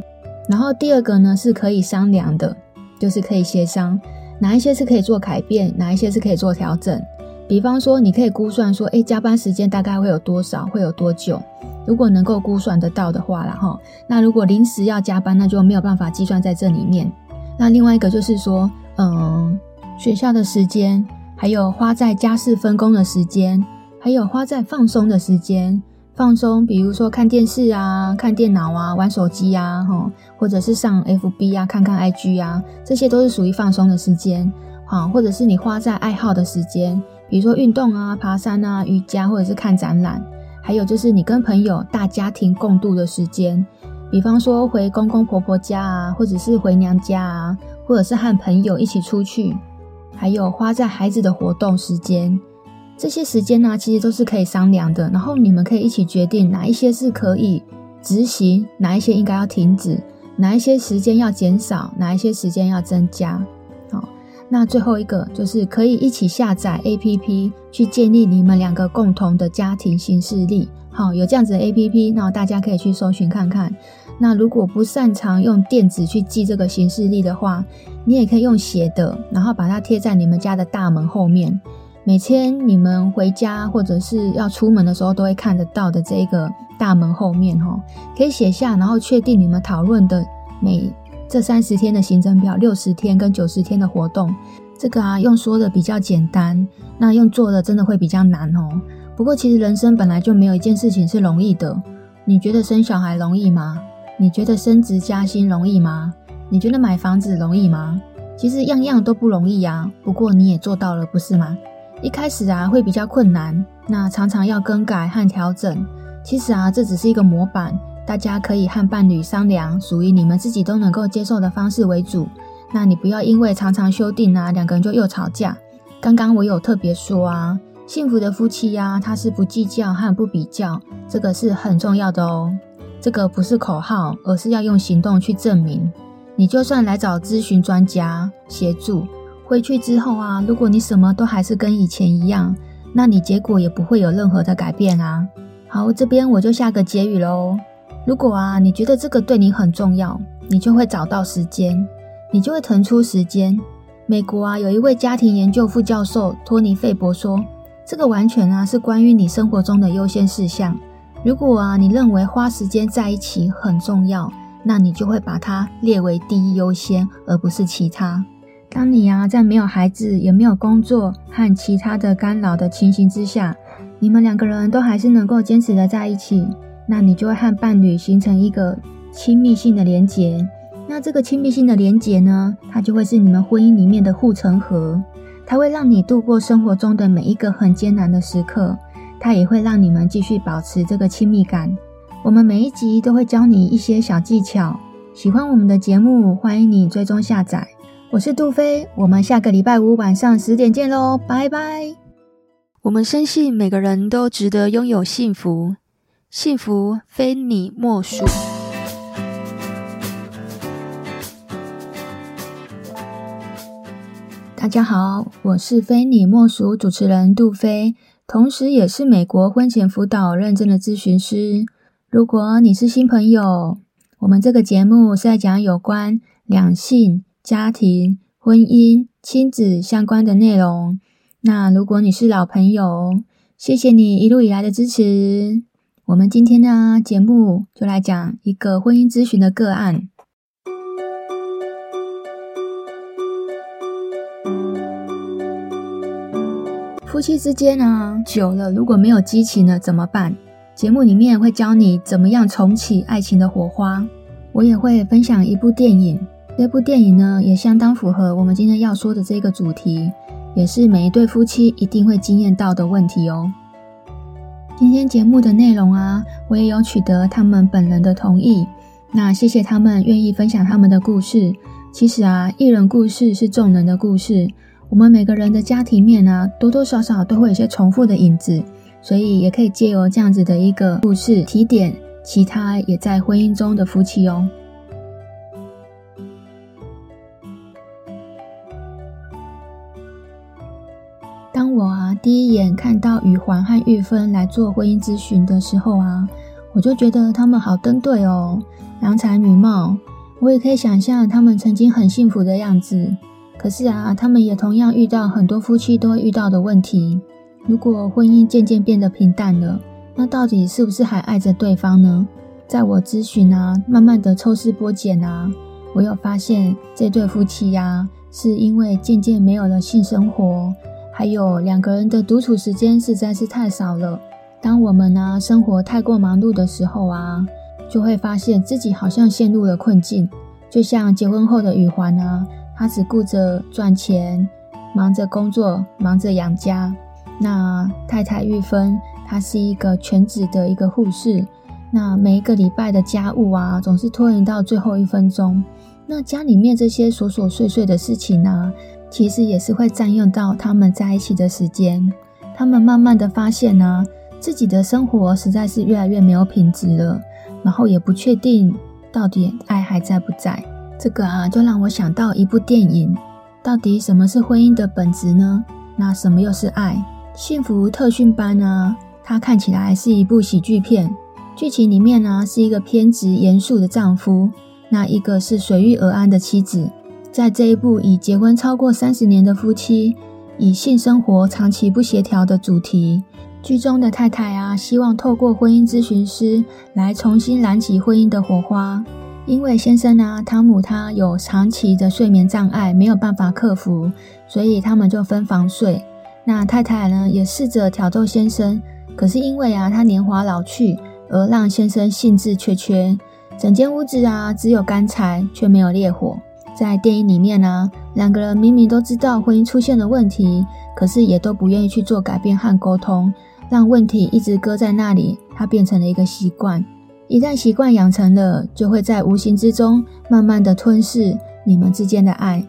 然后第二个呢，是可以商量的。就是可以协商哪一些是可以做改变，哪一些是可以做调整。比方说，你可以估算说，诶，加班时间大概会有多少，会有多久？如果能够估算得到的话啦齁，那如果临时要加班，那就没有办法计算在这里面。那另外一个就是说，嗯，学校的时间，还有花在家事分工的时间，还有花在放松的时间。放松，比如说看电视啊、看电脑啊、玩手机啊，或者是上 FB 啊、看看 IG 啊，这些都是属于放松的时间，哈，或者是你花在爱好的时间，比如说运动啊、爬山啊、瑜伽，或者是看展览，还有就是你跟朋友大家庭共度的时间，比方说回公公婆婆家啊，或者是回娘家啊，或者是和朋友一起出去，还有花在孩子的活动时间。这些时间呢，其实都是可以商量的，然后你们可以一起决定哪一些是可以执行，哪一些应该要停止，哪一些时间要减少，哪一些时间要增加。好，那最后一个就是可以一起下载 APP 去建立你们两个共同的家庭行事历。好，有这样子的 APP，那大家可以去搜寻看看。那如果不擅长用电子去记这个行事历的话，你也可以用写的，然后把它贴在你们家的大门后面。每天你们回家或者是要出门的时候都会看得到的这个大门后面，哈，可以写下，然后确定你们讨论的每这三十天的行程表、六十天跟九十天的活动。这个啊，用说的比较简单，那用做的真的会比较难哦。不过其实人生本来就没有一件事情是容易的。你觉得生小孩容易吗？你觉得升职加薪容易吗？你觉得买房子容易吗？其实样样都不容易呀。不过你也做到了，不是吗？一开始啊会比较困难，那常常要更改和调整。其实啊这只是一个模板，大家可以和伴侣商量，属于你们自己都能够接受的方式为主。那你不要因为常常修订啊，两个人就又吵架。刚刚我有特别说啊，幸福的夫妻呀，他是不计较和不比较，这个是很重要的哦。这个不是口号，而是要用行动去证明。你就算来找咨询专家协助，回去之后啊，如果你什么都还是跟以前一样，那你结果也不会有任何的改变啊。好，这边我就下个结语喽。如果啊，你觉得这个对你很重要，你就会找到时间。你就会腾出时间。美国啊，有一位家庭研究副教授托尼·费伯说：“这个完全啊是关于你生活中的优先事项。如果啊你认为花时间在一起很重要，那你就会把它列为第一优先，而不是其他。当你啊在没有孩子、也没有工作和其他的干扰的情形之下，你们两个人都还是能够坚持的在一起，那你就会和伴侣形成一个亲密性的连结。”那这个亲密性的连结呢，它就会是你们婚姻里面的护城河，它会让你度过生活中的每一个很艰难的时刻，它也会让你们继续保持这个亲密感。我们每一集都会教你一些小技巧。喜欢我们的节目，欢迎你追踪下载。我是杜飞，我们下个礼拜五晚上十点见喽，拜拜。我们深信每个人都值得拥有幸福，幸福非你莫属。大家好，我是非你莫属主持人杜飞，同时也是美国婚前辅导认证的咨询师。如果你是新朋友，我们这个节目是在讲有关两性、家庭、婚姻、亲子相关的内容。那如果你是老朋友，谢谢你一路以来的支持。我们今天呢，节目就来讲一个婚姻咨询的个案。夫妻之间呢，久了如果没有激情了怎么办？节目里面会教你怎么样重启爱情的火花。我也会分享一部电影，这部电影呢也相当符合我们今天要说的这个主题，也是每一对夫妻一定会经验到的问题哦。今天节目的内容啊，我也有取得他们本人的同意，那谢谢他们愿意分享他们的故事。其实啊，一人故事是众人的故事。我们每个人的家庭面啊，多多少少都会有些重复的影子，所以也可以借由这样子的一个故事提点其他也在婚姻中的夫妻哦。当我啊第一眼看到宇环和玉芬来做婚姻咨询的时候啊，我就觉得他们好登对哦，郎才女貌，我也可以想象他们曾经很幸福的样子。可是啊，他们也同样遇到很多夫妻都会遇到的问题。如果婚姻渐渐变得平淡了，那到底是不是还爱着对方呢？在我咨询啊，慢慢的抽丝剥茧啊，我有发现这对夫妻呀、啊，是因为渐渐没有了性生活，还有两个人的独处时间实在是太少了。当我们呢、生活太过忙碌的时候啊，就会发现自己好像陷入了困境，就像结婚后的雨环啊。他只顾着赚钱，忙着工作，忙着养家。那太太玉芬，她是一个全职的一个护士。那每一个礼拜的家务啊，总是拖延到最后一分钟。那家里面这些琐琐碎碎的事情呢、啊，其实也是会占用到他们在一起的时间。他们慢慢的发现呢、自己的生活实在是越来越没有品质了，然后也不确定到底爱还在不在。这个啊，就让我想到一部电影。到底什么是婚姻的本质呢？那什么又是爱？幸福特训班呢？它看起来是一部喜剧片。剧情里面呢，是一个偏执严肃的丈夫，那一个是随遇而安的妻子。在这一部以结婚超过三十年的夫妻，以性生活长期不协调的主题。剧中的太太啊，希望透过婚姻咨询师来重新燃起婚姻的火花。因为先生啊，汤姆他有长期的睡眠障碍，没有办法克服，所以他们就分房睡。那太太呢，也试着挑逗先生，可是因为啊，他年华老去，而让先生兴致缺缺。整间屋子啊，只有干柴，却没有烈火。在电影里面呢、啊，两个人明明都知道婚姻出现了问题，可是也都不愿意去做改变和沟通，让问题一直搁在那里，它变成了一个习惯。一旦习惯养成了，就会在无形之中慢慢的吞噬你们之间的爱。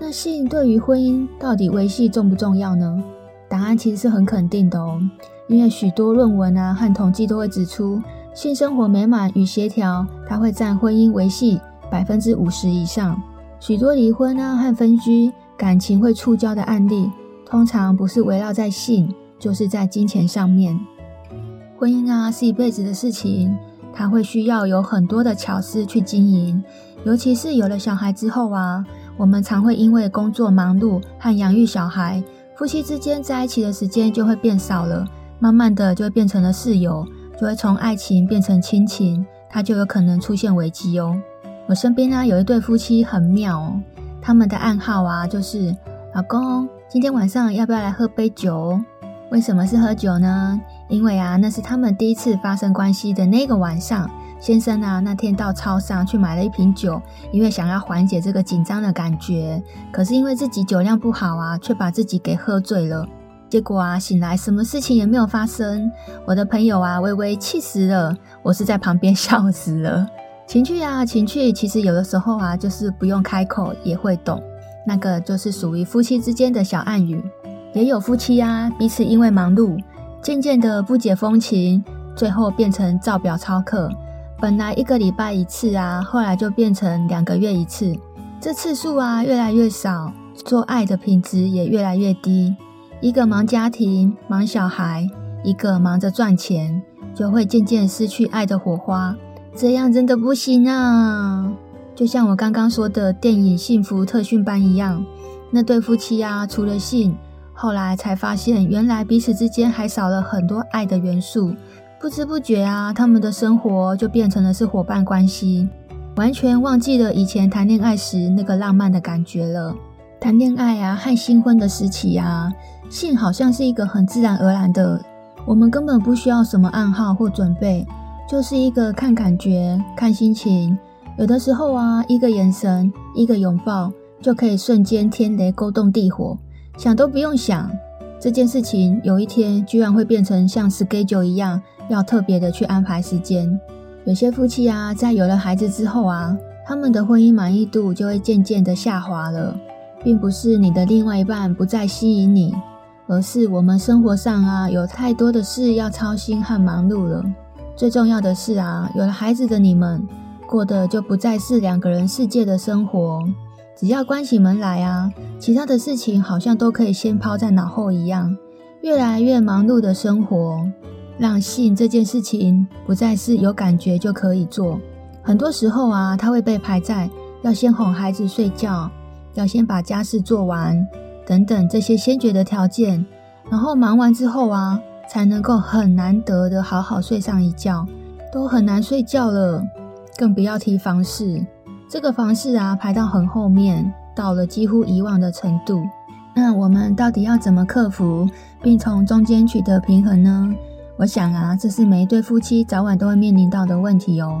那性对于婚姻到底维系重不重要呢？答案其实是很肯定的哦，因为许多论文啊和统计都会指出，性生活美满与协调，它会占婚姻维系百分之五十以上。许多离婚啊和分居、感情会触礁的案例，通常不是围绕在性。就是在金钱上面，婚姻啊是一辈子的事情，它会需要有很多的巧思去经营。尤其是有了小孩之后啊，我们常会因为工作忙碌和养育小孩，夫妻之间在一起的时间就会变少了，慢慢的就会变成了室友，就会从爱情变成亲情，它就有可能出现危机哦。我身边呢有一对夫妻很妙哦，他们的暗号啊就是：老公，今天晚上要不要来喝杯酒？为什么是喝酒呢？因为啊，那是他们第一次发生关系的那个晚上。先生啊，那天到超商去买了一瓶酒，因为想要缓解这个紧张的感觉。可是因为自己酒量不好啊，却把自己给喝醉了。结果啊，醒来什么事情也没有发生。我的朋友啊，微微气死了。我是在旁边笑死了。情趣啊，情趣，其实有的时候啊，就是不用开口也会懂。那个就是属于夫妻之间的小暗语。也有夫妻啊，彼此因为忙碌，渐渐的不解风情，最后变成照表操课。本来一个礼拜一次啊，后来就变成两个月一次。这次数啊越来越少，做爱的品质也越来越低。一个忙家庭忙小孩，一个忙着赚钱，就会渐渐失去爱的火花。这样真的不行啊！就像我刚刚说的电影《幸福特训班》一样，那对夫妻啊，除了性。后来才发现，原来彼此之间还少了很多爱的元素。不知不觉啊，他们的生活就变成了是伙伴关系，完全忘记了以前谈恋爱时那个浪漫的感觉了。谈恋爱啊，和新婚的时期啊，性好像是一个很自然而然的，我们根本不需要什么暗号或准备，就是一个看感觉、看心情。有的时候啊，一个眼神、一个拥抱，就可以瞬间天雷勾动地火。想都不用想，这件事情有一天居然会变成像 schedule 一样，要特别的去安排时间。有些夫妻啊，在有了孩子之后啊，他们的婚姻满意度就会渐渐的下滑了，并不是你的另外一半不再吸引你，而是我们生活上啊，有太多的事要操心和忙碌了。最重要的是啊，有了孩子的你们，过的就不再是两个人世界的生活。只要关起门来啊，其他的事情好像都可以先抛在脑后一样。越来越忙碌的生活，让性这件事情不再是有感觉就可以做。很多时候啊，它会被排在要先哄孩子睡觉，要先把家事做完等等这些先决的条件。然后忙完之后啊，才能够很难得的好好睡上一觉，都很难睡觉了，更不要提房事。这个房事啊，排到很后面，到了几乎遗忘的程度。那我们到底要怎么克服，并从中间取得平衡呢？我想啊，这是每一对夫妻早晚都会面临到的问题哦。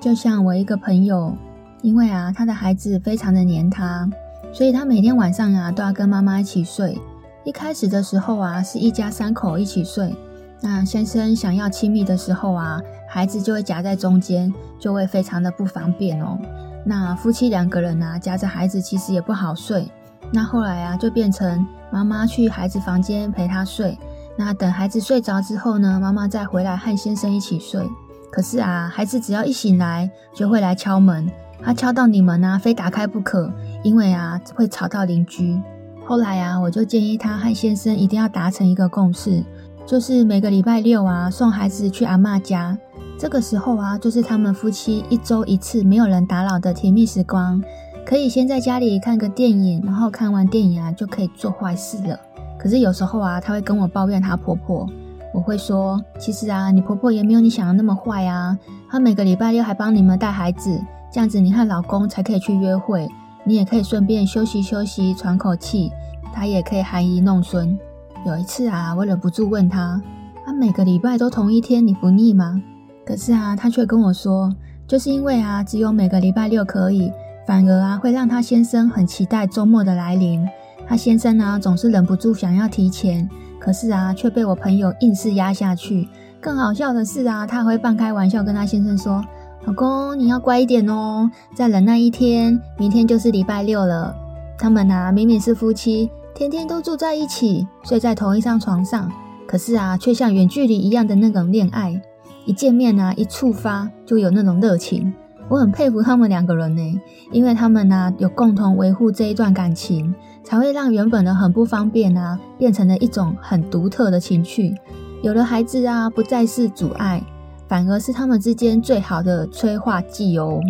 就像我一个朋友，因为啊，他的孩子非常的黏他，所以他每天晚上啊，都要跟妈妈一起睡。一开始的时候啊，是一家三口一起睡。那先生想要亲密的时候啊，孩子就会夹在中间，就会非常的不方便哦。那夫妻两个人啊，夹着孩子其实也不好睡。那后来啊，就变成妈妈去孩子房间陪他睡。那等孩子睡着之后呢，妈妈再回来和先生一起睡。可是啊，孩子只要一醒来，就会来敲门。他敲到你门啊，非打开不可，因为啊，会吵到邻居。后来啊，我就建议他和先生一定要达成一个共识，就是每个礼拜六啊，送孩子去阿嬷家。这个时候啊，就是他们夫妻一周一次没有人打扰的甜蜜时光，可以先在家里看个电影，然后看完电影啊就可以做坏事了。可是有时候啊，她会跟我抱怨她婆婆。我会说，其实啊，你婆婆也没有你想的那么坏啊。她每个礼拜六还帮你们带孩子，这样子你和老公才可以去约会，你也可以顺便休息休息，喘口气。他也可以含饴弄孙。有一次啊，我忍不住问她：“她每个礼拜都同一天，你不腻吗？”可是啊，他却跟我说，就是因为啊，只有每个礼拜六可以，反而啊，会让他先生很期待周末的来临。他先生呢，总是忍不住想要提前。可是啊，却被我朋友硬是压下去。更好笑的是啊，他会半开玩笑跟他先生说：“老公，你要乖一点哦，再忍耐一天，明天就是礼拜六了。”他们啊，明明是夫妻，天天都住在一起，睡在同一张床上，可是啊，却像远距离一样的那种恋爱。一见面啊，一触发就有那种热情。我很佩服他们两个人呢，因为他们啊，有共同维护这一段感情。才会让原本的很不方便啊，变成了一种很独特的情趣。有了孩子啊，不再是阻碍，反而是他们之间最好的催化剂哦。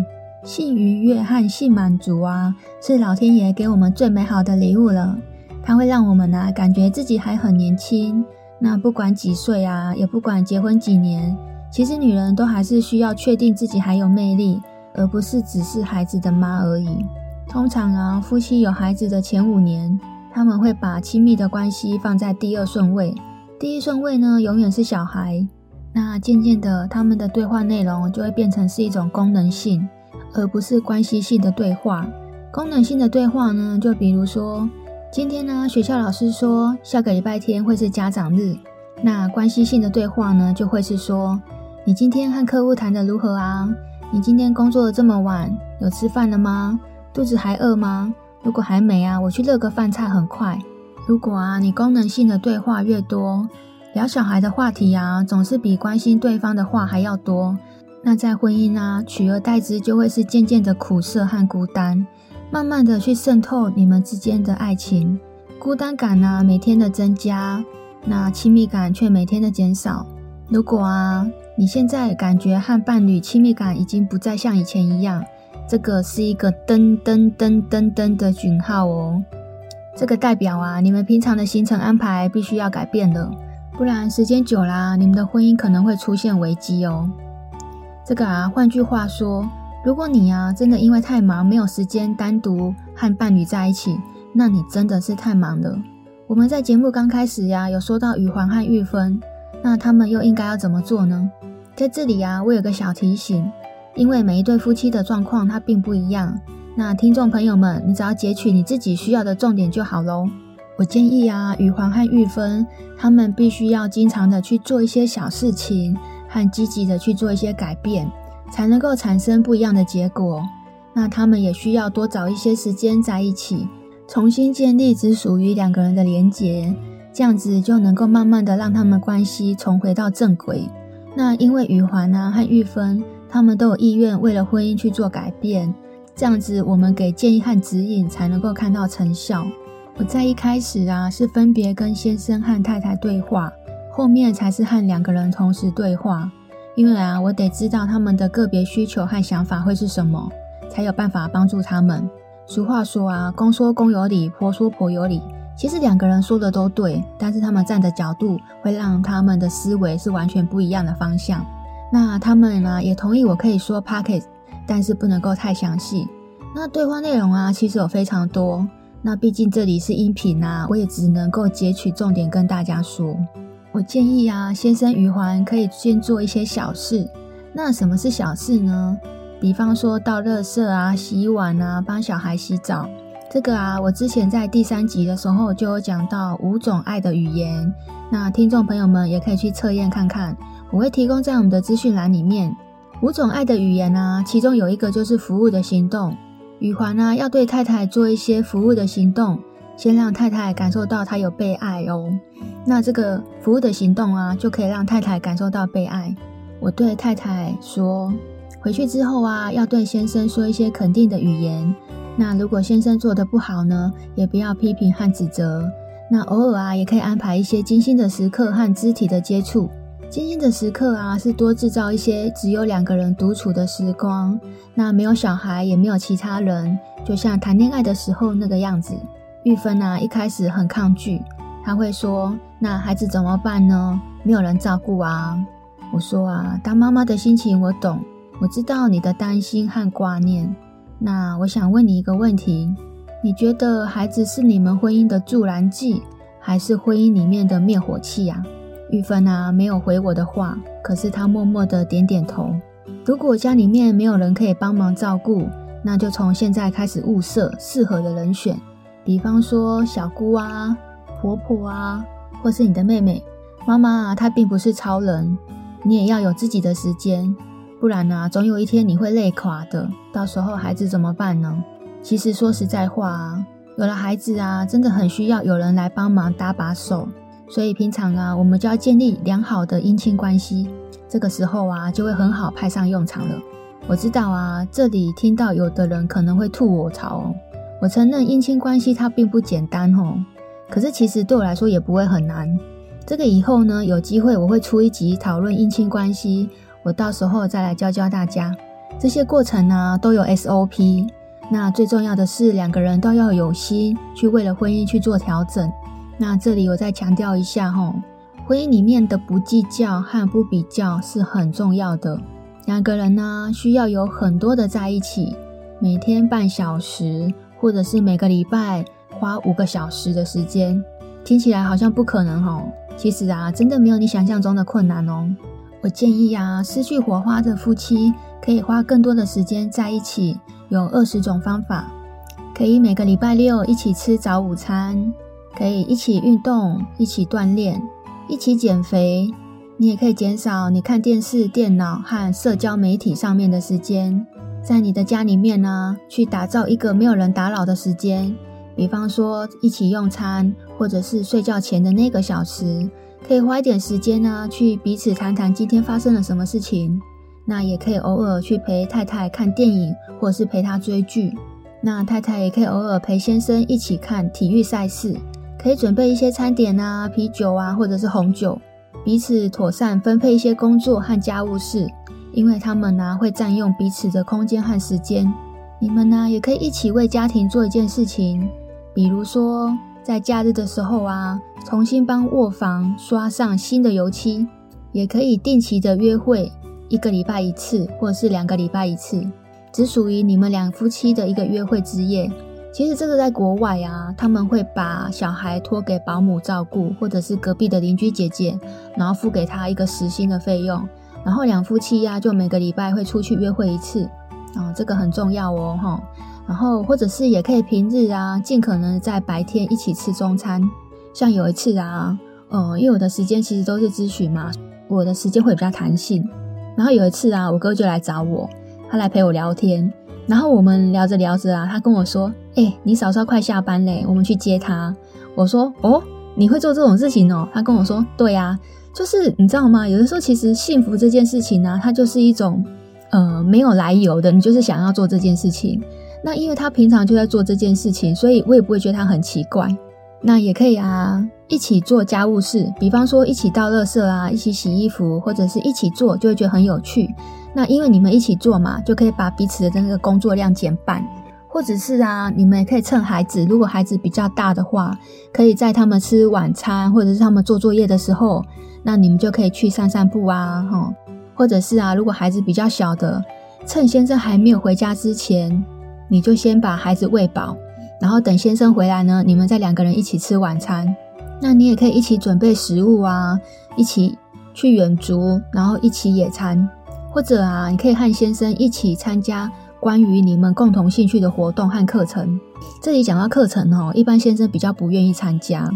性愉悦和性满足啊，是老天爷给我们最美好的礼物了。它会让我们啊，感觉自己还很年轻。那不管几岁啊，也不管结婚几年，其实女人都还是需要确定自己还有魅力，而不是只是孩子的妈而已。通常啊，夫妻有孩子的前五年，他们会把亲密的关系放在第二顺位，第一顺位呢，永远是小孩。那渐渐的，他们的对话内容就会变成是一种功能性，而不是关系性的对话。功能性的对话呢，就比如说，今天呢，学校老师说下个礼拜天会是家长日。那关系性的对话呢，就会是说，你今天和客户谈得如何啊？你今天工作得这么晚，有吃饭了吗？肚子还饿吗？如果还没啊，我去热个饭菜很快。如果啊，你功能性的对话越多，聊小孩的话题啊，总是比关心对方的话还要多。那在婚姻啊，取而代之就会是渐渐的苦涩和孤单，慢慢的去渗透你们之间的爱情。孤单感呢，每天的增加，那亲密感却每天的减少。如果啊，你现在感觉和伴侣亲密感已经不再像以前一样。这个是一个噔噔噔噔噔的讯号哦，这个代表啊，你们平常的行程安排必须要改变了，不然时间久啦，你们的婚姻可能会出现危机哦。这个啊，换句话说，如果你啊真的因为太忙没有时间单独和伴侣在一起，那你真的是太忙了。我们在节目刚开始呀，有说到宇环和玉芬，那他们又应该要怎么做呢？在这里啊，我有个小提醒。因为每一对夫妻的状况它并不一样，那听众朋友们，你只要截取你自己需要的重点就好喽。我建议啊，宇环和玉芬他们必须要经常的去做一些小事情，和积极的去做一些改变，才能够产生不一样的结果。那他们也需要多找一些时间在一起，重新建立只属于两个人的连结，这样子就能够慢慢的让他们关系重回到正轨。那因为宇环啊和玉芬。他们都有意愿为了婚姻去做改变，这样子我们给建议和指引才能够看到成效。我在一开始啊是分别跟先生和太太对话，后面才是和两个人同时对话。因为啊，我得知道他们的个别需求和想法会是什么，才有办法帮助他们。俗话说啊，公说公有理，婆说婆有理。其实两个人说的都对，但是他们站的角度会让他们的思维是完全不一样的方向。那他们呢也同意我可以说 Podcast，但是不能够太详细。那对话内容啊，其实有非常多。那毕竟这里是音频啊，我也只能够截取重点跟大家说。我建议啊，先生余环可以先做一些小事。那什么是小事呢？比方说倒垃圾啊、洗碗啊、帮小孩洗澡。这个啊，我之前在第三集的时候就有讲到五种爱的语言。那听众朋友们也可以去测验看看。我会提供在我们的资讯栏里面五种爱的语言啊，其中有一个就是服务的行动。宇环呢要对太太做一些服务的行动，先让太太感受到她有被爱哦。那这个服务的行动啊，就可以让太太感受到被爱。我对太太说，回去之后啊，要对先生说一些肯定的语言。那如果先生做的不好呢，也不要批评和指责。那偶尔啊，也可以安排一些精心的时刻和肢体的接触。精心的时刻啊，是多制造一些只有两个人独处的时光。那没有小孩，也没有其他人，就像谈恋爱的时候那个样子。玉芬啊，一开始很抗拒，她会说：“那孩子怎么办呢？没有人照顾啊。”我说啊，当妈妈的心情我懂，我知道你的担心和挂念。那我想问你一个问题：你觉得孩子是你们婚姻的助燃剂，还是婚姻里面的灭火器呀？玉芬啊，没有回我的话，可是她默默的点点头。如果家里面没有人可以帮忙照顾，那就从现在开始物色适合的人选，比方说小姑啊、婆婆啊，或是你的妹妹。妈妈啊，她并不是超人，你也要有自己的时间，不然啊，总有一天你会累垮的。到时候孩子怎么办呢？其实说实在话啊，有了孩子啊，真的很需要有人来帮忙搭把手。所以平常啊，我们就要建立良好的姻亲关系，这个时候啊，就会很好派上用场了。我知道啊，这里听到有的人可能会吐我槽哦。我承认姻亲关系它并不简单哦，可是其实对我来说也不会很难。这个以后呢，有机会我会出一集讨论姻亲关系，我到时候再来教教大家。这些过程呢，都有 SOP，那最重要的是两个人都要有心去为了婚姻去做调整。那这里我再强调一下吼，婚姻里面的不计较和不比较是很重要的。两个人呢，需要有很多的在一起，每天半小时，或者是每个礼拜花五个小时的时间。听起来好像不可能吼，其实啊，真的没有你想象中的困难哦。我建议啊，失去火花的夫妻可以花更多的时间在一起，有二十种方法，可以每个礼拜六一起吃早午餐。可以一起运动，一起锻炼，一起减肥。你也可以减少你看电视、电脑和社交媒体上面的时间，在你的家里面呢，去打造一个没有人打扰的时间。比方说，一起用餐，或者是睡觉前的那个小时，可以花一点时间呢，去彼此谈谈今天发生了什么事情。那也可以偶尔去陪太太看电影，或者是陪她追剧。那太太也可以偶尔陪先生一起看体育赛事。可以准备一些餐点啊，啤酒啊，或者是红酒，彼此妥善分配一些工作和家务事，因为他们呢、会占用彼此的空间和时间。你们呢也可以一起为家庭做一件事情，比如说在假日的时候啊，重新帮卧房刷上新的油漆，也可以定期的约会，一个礼拜一次，或者是两个礼拜一次，只属于你们两夫妻的一个约会之夜。其实这个在国外啊，他们会把小孩托给保姆照顾，或者是隔壁的邻居姐姐，然后付给他一个时薪的费用，然后两夫妻呀、啊、就每个礼拜会出去约会一次，啊，这个很重要哦，哈。然后或者是也可以平日啊，尽可能在白天一起吃中餐。像有一次啊，呃，因为我的时间其实都是咨询嘛，我的时间会比较弹性。然后有一次啊，我哥就来找我，他来陪我聊天。然后我们聊着聊着啊，他跟我说：“哎、你嫂嫂快下班嘞，我们去接她。”我说：“哦，你会做这种事情哦？”他跟我说：“对呀、啊，就是你知道吗？有的时候其实幸福这件事情呢、它就是一种呃没有来由的，你就是想要做这件事情。那因为他平常就在做这件事情，所以我也不会觉得他很奇怪。那也可以啊，一起做家务事，比方说一起倒垃圾啊，一起洗衣服，或者是一起做，就会觉得很有趣。”那因为你们一起做嘛，就可以把彼此的那个工作量减半，或者是啊，你们也可以趁孩子，如果孩子比较大的话，可以在他们吃晚餐或者是他们做作业的时候，那你们就可以去散散步啊，哈，或者是啊，如果孩子比较小的，趁先生还没有回家之前，你就先把孩子喂饱，然后等先生回来呢，你们再两个人一起吃晚餐。那你也可以一起准备食物啊，一起去远足，然后一起野餐。或者啊，你可以和先生一起参加关于你们共同兴趣的活动和课程。这里讲到课程哦，一般先生比较不愿意参加。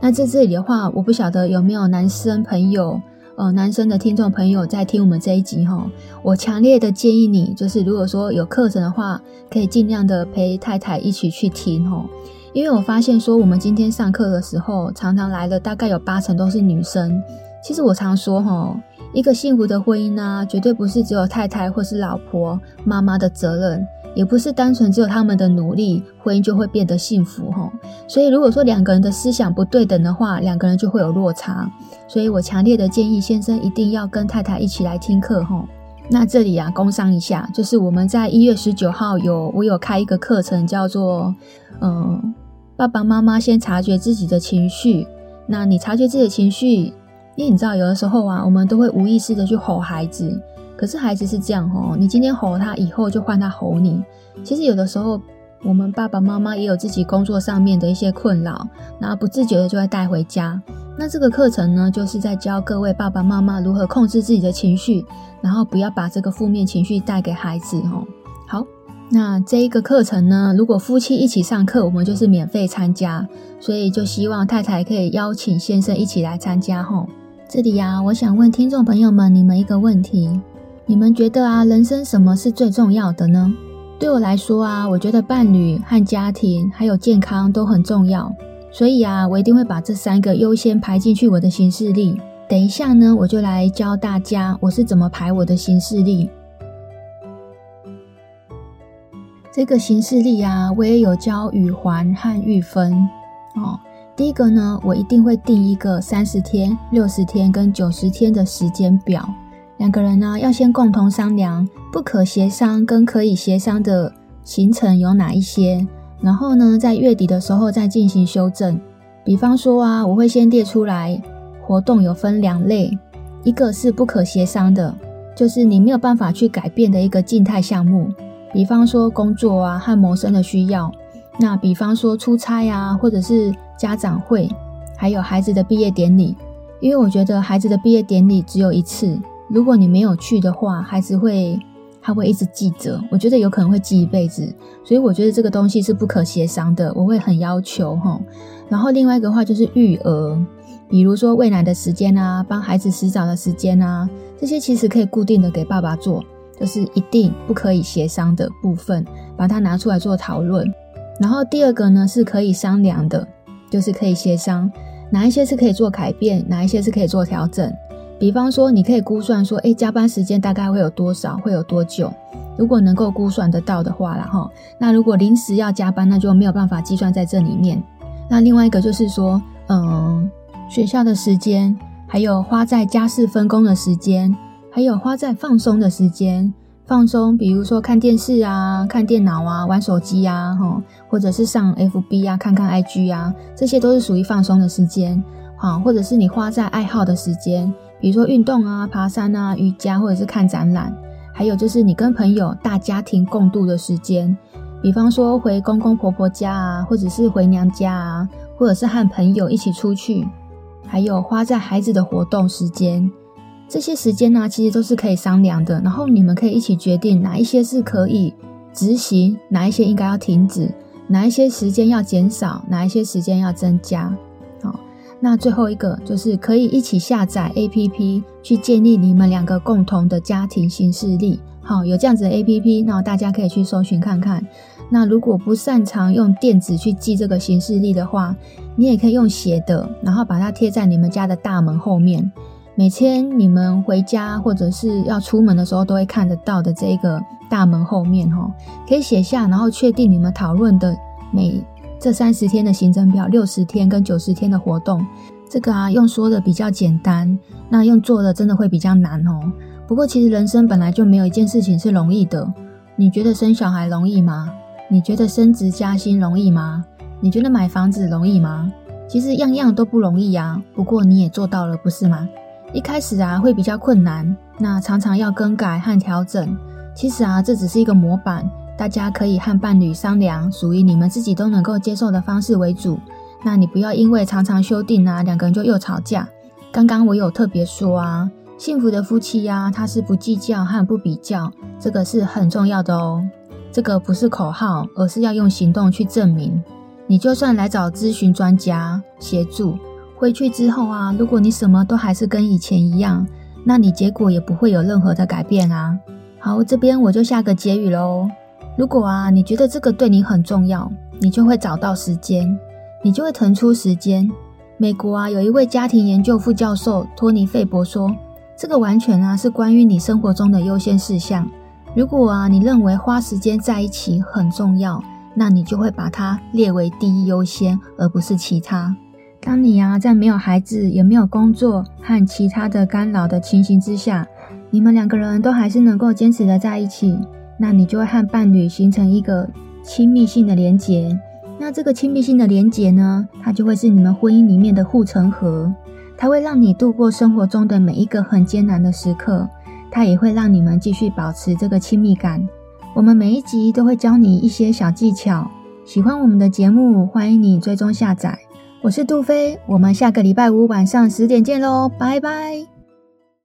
那在这里的话，我不晓得有没有男生朋友，呃，男生的听众朋友在听我们这一集哈。我强烈的建议你，就是如果说有课程的话，可以尽量的陪太太一起去听哦。因为我发现说，我们今天上课的时候，常常来的大概有八成都是女生。其实我常说哈。一个幸福的婚姻呢，绝对不是只有太太或是老婆、妈妈的责任，也不是单纯只有他们的努力，婚姻就会变得幸福哈。所以如果说两个人的思想不对等的话，两个人就会有落差。所以我强烈的建议先生一定要跟太太一起来听课哈。那这里啊，工商一下，就是我们在一月十九号有我有开一个课程，叫做嗯，爸爸妈妈先察觉自己的情绪。那你察觉自己的情绪，因为你知道有的时候啊，我们都会无意识的去吼孩子。可是孩子是这样吼，你今天吼他，以后就换他吼你。其实有的时候，我们爸爸妈妈也有自己工作上面的一些困扰，然后不自觉的就会带回家。那这个课程呢，就是在教各位爸爸妈妈如何控制自己的情绪，然后不要把这个负面情绪带给孩子吼。好，那这一个课程呢，如果夫妻一起上课，我们就是免费参加，所以就希望太太可以邀请先生一起来参加吼。这里呀，我想问听众朋友们，你们一个问题。你们觉得啊，人生什么是最重要的呢？对我来说啊，我觉得伴侣和家庭还有健康都很重要。所以啊，我一定会把这三个优先排进去我的行事历。等一下呢，我就来教大家我是怎么排我的行事历。这个行事历啊，我也有教宇环和玉芬哦。第一个呢，我一定会定一个三十天、六十天跟九十天的时间表。两个人呢，要先共同商量不可协商跟可以协商的行程有哪一些，然后呢，在月底的时候再进行修正。比方说啊，我会先列出来，活动有分两类，一个是不可协商的，就是你没有办法去改变的一个静态项目，比方说工作啊和谋生的需要。那比方说出差啊，或者是家长会，还有孩子的毕业典礼，因为我觉得孩子的毕业典礼只有一次。如果你没有去的话，孩子会他会一直记着，我觉得有可能会记一辈子，所以我觉得这个东西是不可协商的，我会很要求哈。然后另外一个话就是育儿，比如说喂奶的时间啊，帮孩子洗澡的时间啊，这些其实可以固定的给爸爸做，就是一定不可以协商的部分，把它拿出来做讨论。然后第二个呢是可以商量的，就是可以协商哪一些是可以做改变，哪一些是可以做调整。比方说，你可以估算说，诶，加班时间大概会有多少，会有多久？如果能够估算得到的话啦，哈，那如果临时要加班，那就没有办法计算在这里面。那另外一个就是说，嗯，学校的时间，还有花在家事分工的时间，还有花在放松的时间，放松，比如说看电视啊、看电脑啊、玩手机啊，哈，或者是上 FB 啊、看看 IG 啊，这些都是属于放松的时间，好，或者是你花在爱好的时间。比如说运动啊、爬山啊、瑜伽，或者是看展览，还有就是你跟朋友大家庭共度的时间，比方说回公公婆婆家啊，或者是回娘家啊，或者是和朋友一起出去，还有花在孩子的活动时间，这些时间呢、其实都是可以商量的。然后你们可以一起决定哪一些是可以执行，哪一些应该要停止，哪一些时间要减少，哪一些时间要增加。好那最后一个就是可以一起下载 APP 去建立你们两个共同的家庭行事历。好，有这样子的 APP，那大家可以去搜寻看看。那如果不擅长用电子去记这个行事历的话，你也可以用写的，然后把它贴在你们家的大门后面。每天你们回家或者是要出门的时候，都会看得到的这个大门后面，哈，可以写下，然后确定你们讨论的每。这三十天的行程表，六十天跟九十天的活动，这个啊用说的比较简单，那用做的真的会比较难哦。不过其实人生本来就没有一件事情是容易的。你觉得生小孩容易吗？你觉得升职加薪容易吗？你觉得买房子容易吗？其实样样都不容易呀。不过你也做到了，不是吗？一开始啊会比较困难，那常常要更改和调整。其实啊这只是一个模板。大家可以和伴侣商量，属于你们自己都能够接受的方式为主。那你不要因为常常修订啊，两个人就又吵架。刚刚我有特别说啊，幸福的夫妻呀，他是不计较和不比较，这个是很重要的哦。这个不是口号，而是要用行动去证明。你就算来找咨询专家协助，回去之后啊，如果你什么都还是跟以前一样，那你结果也不会有任何的改变啊。好，这边我就下个结语喽。如果啊，你觉得这个对你很重要，你就会找到时间，你就会腾出时间。美国啊，有一位家庭研究副教授托尼·费伯说，这个完全啊是关于你生活中的优先事项。如果啊，你认为花时间在一起很重要，那你就会把它列为第一优先，而不是其他。当你啊，在没有孩子、也没有工作和其他的干扰的情形之下，你们两个人都还是能够坚持的在一起，那你就会和伴侣形成一个亲密性的连结。那这个亲密性的连结呢，它就会是你们婚姻里面的护城河，它会让你度过生活中的每一个很艰难的时刻，它也会让你们继续保持这个亲密感。我们每一集都会教你一些小技巧，喜欢我们的节目，欢迎你追踪下载。我是杜飞，我们下个礼拜五晚上十点见喽，拜拜。